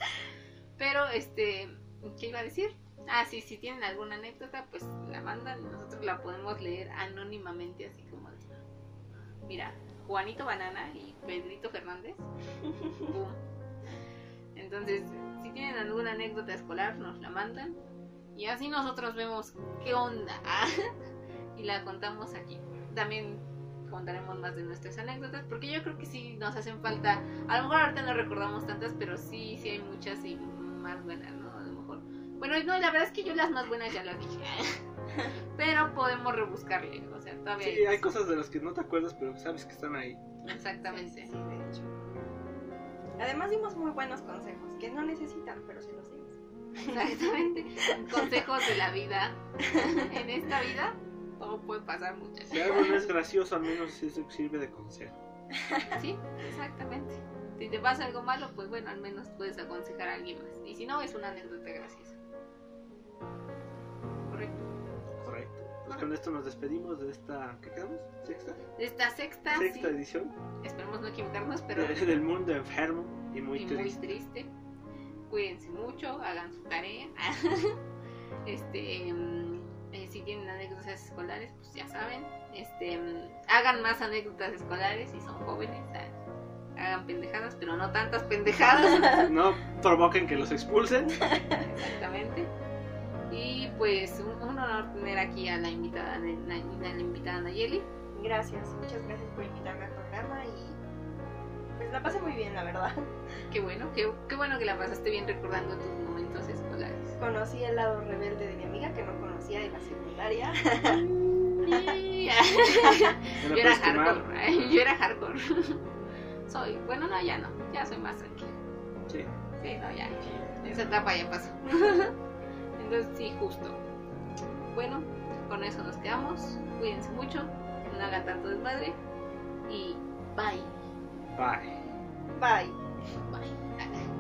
Pero, este, ¿qué iba a decir? Ah, sí, si tienen alguna anécdota, pues la mandan y nosotros la podemos leer anónimamente, así como de, Mira, Juanito Banana y Pedrito Fernández. *laughs* Boom. Entonces, si tienen alguna anécdota escolar, nos la mandan. Y así nosotros vemos qué onda. *laughs* y la contamos aquí. También contaremos más de nuestras anécdotas, porque yo creo que sí nos hacen falta. A lo mejor ahorita no recordamos tantas, pero sí, sí hay muchas y más buenas, ¿no? A lo mejor. Bueno, no, la verdad es que yo las más buenas ya las dije. *laughs* *laughs* pero podemos rebuscarle, o sea, todavía Sí, hay cosas de las que no te acuerdas, pero sabes que están ahí. Exactamente. Sí, de hecho. Además dimos muy buenos consejos, que no necesitan, pero sí los dimos. Exactamente. Consejos de la vida. *laughs* en esta vida todo puede pasar muchas Si algo no es gracioso, al menos eso sirve de consejo. Sí, exactamente. Si te pasa algo malo, pues bueno, al menos puedes aconsejar a alguien más. Y si no, es una anécdota graciosa. Pues con esto nos despedimos de esta. ¿Qué quedamos? ¿Sexta? De esta sexta, Sexta sí, edición esperemos no equivocarnos, pero de- del mundo enfermo y muy y muy triste. triste. Cuídense mucho, hagan su tarea. *laughs* este, mm, eh, si tienen anécdotas escolares, pues ya saben. Este, mm, hagan más anécdotas escolares si son jóvenes. ah, Hagan pendejadas, pero no tantas pendejadas. *laughs* No provoquen que los expulsen. *laughs* Exactamente. Y pues un, un honor tener aquí a la invitada, a la invitada Nayeli. Gracias, muchas gracias por invitarme al programa y pues la pasé muy bien, la verdad. *laughs* Qué bueno, qué, qué bueno que la pasaste bien recordando tus momentos escolares. Conocí el lado rebelde de mi amiga que no conocía de la secundaria. *laughs* Me Yo era hardcore, ¿eh? yo era hardcore. Soy, bueno, no, ya no, ya soy más tranquila. Sí. Sí, no, ya, esa etapa ya pasó. *laughs* Entonces, sí, justo. Bueno, con eso nos quedamos. Cuídense mucho, no hagan tanto desmadre. Y bye. Bye. Bye. Bye.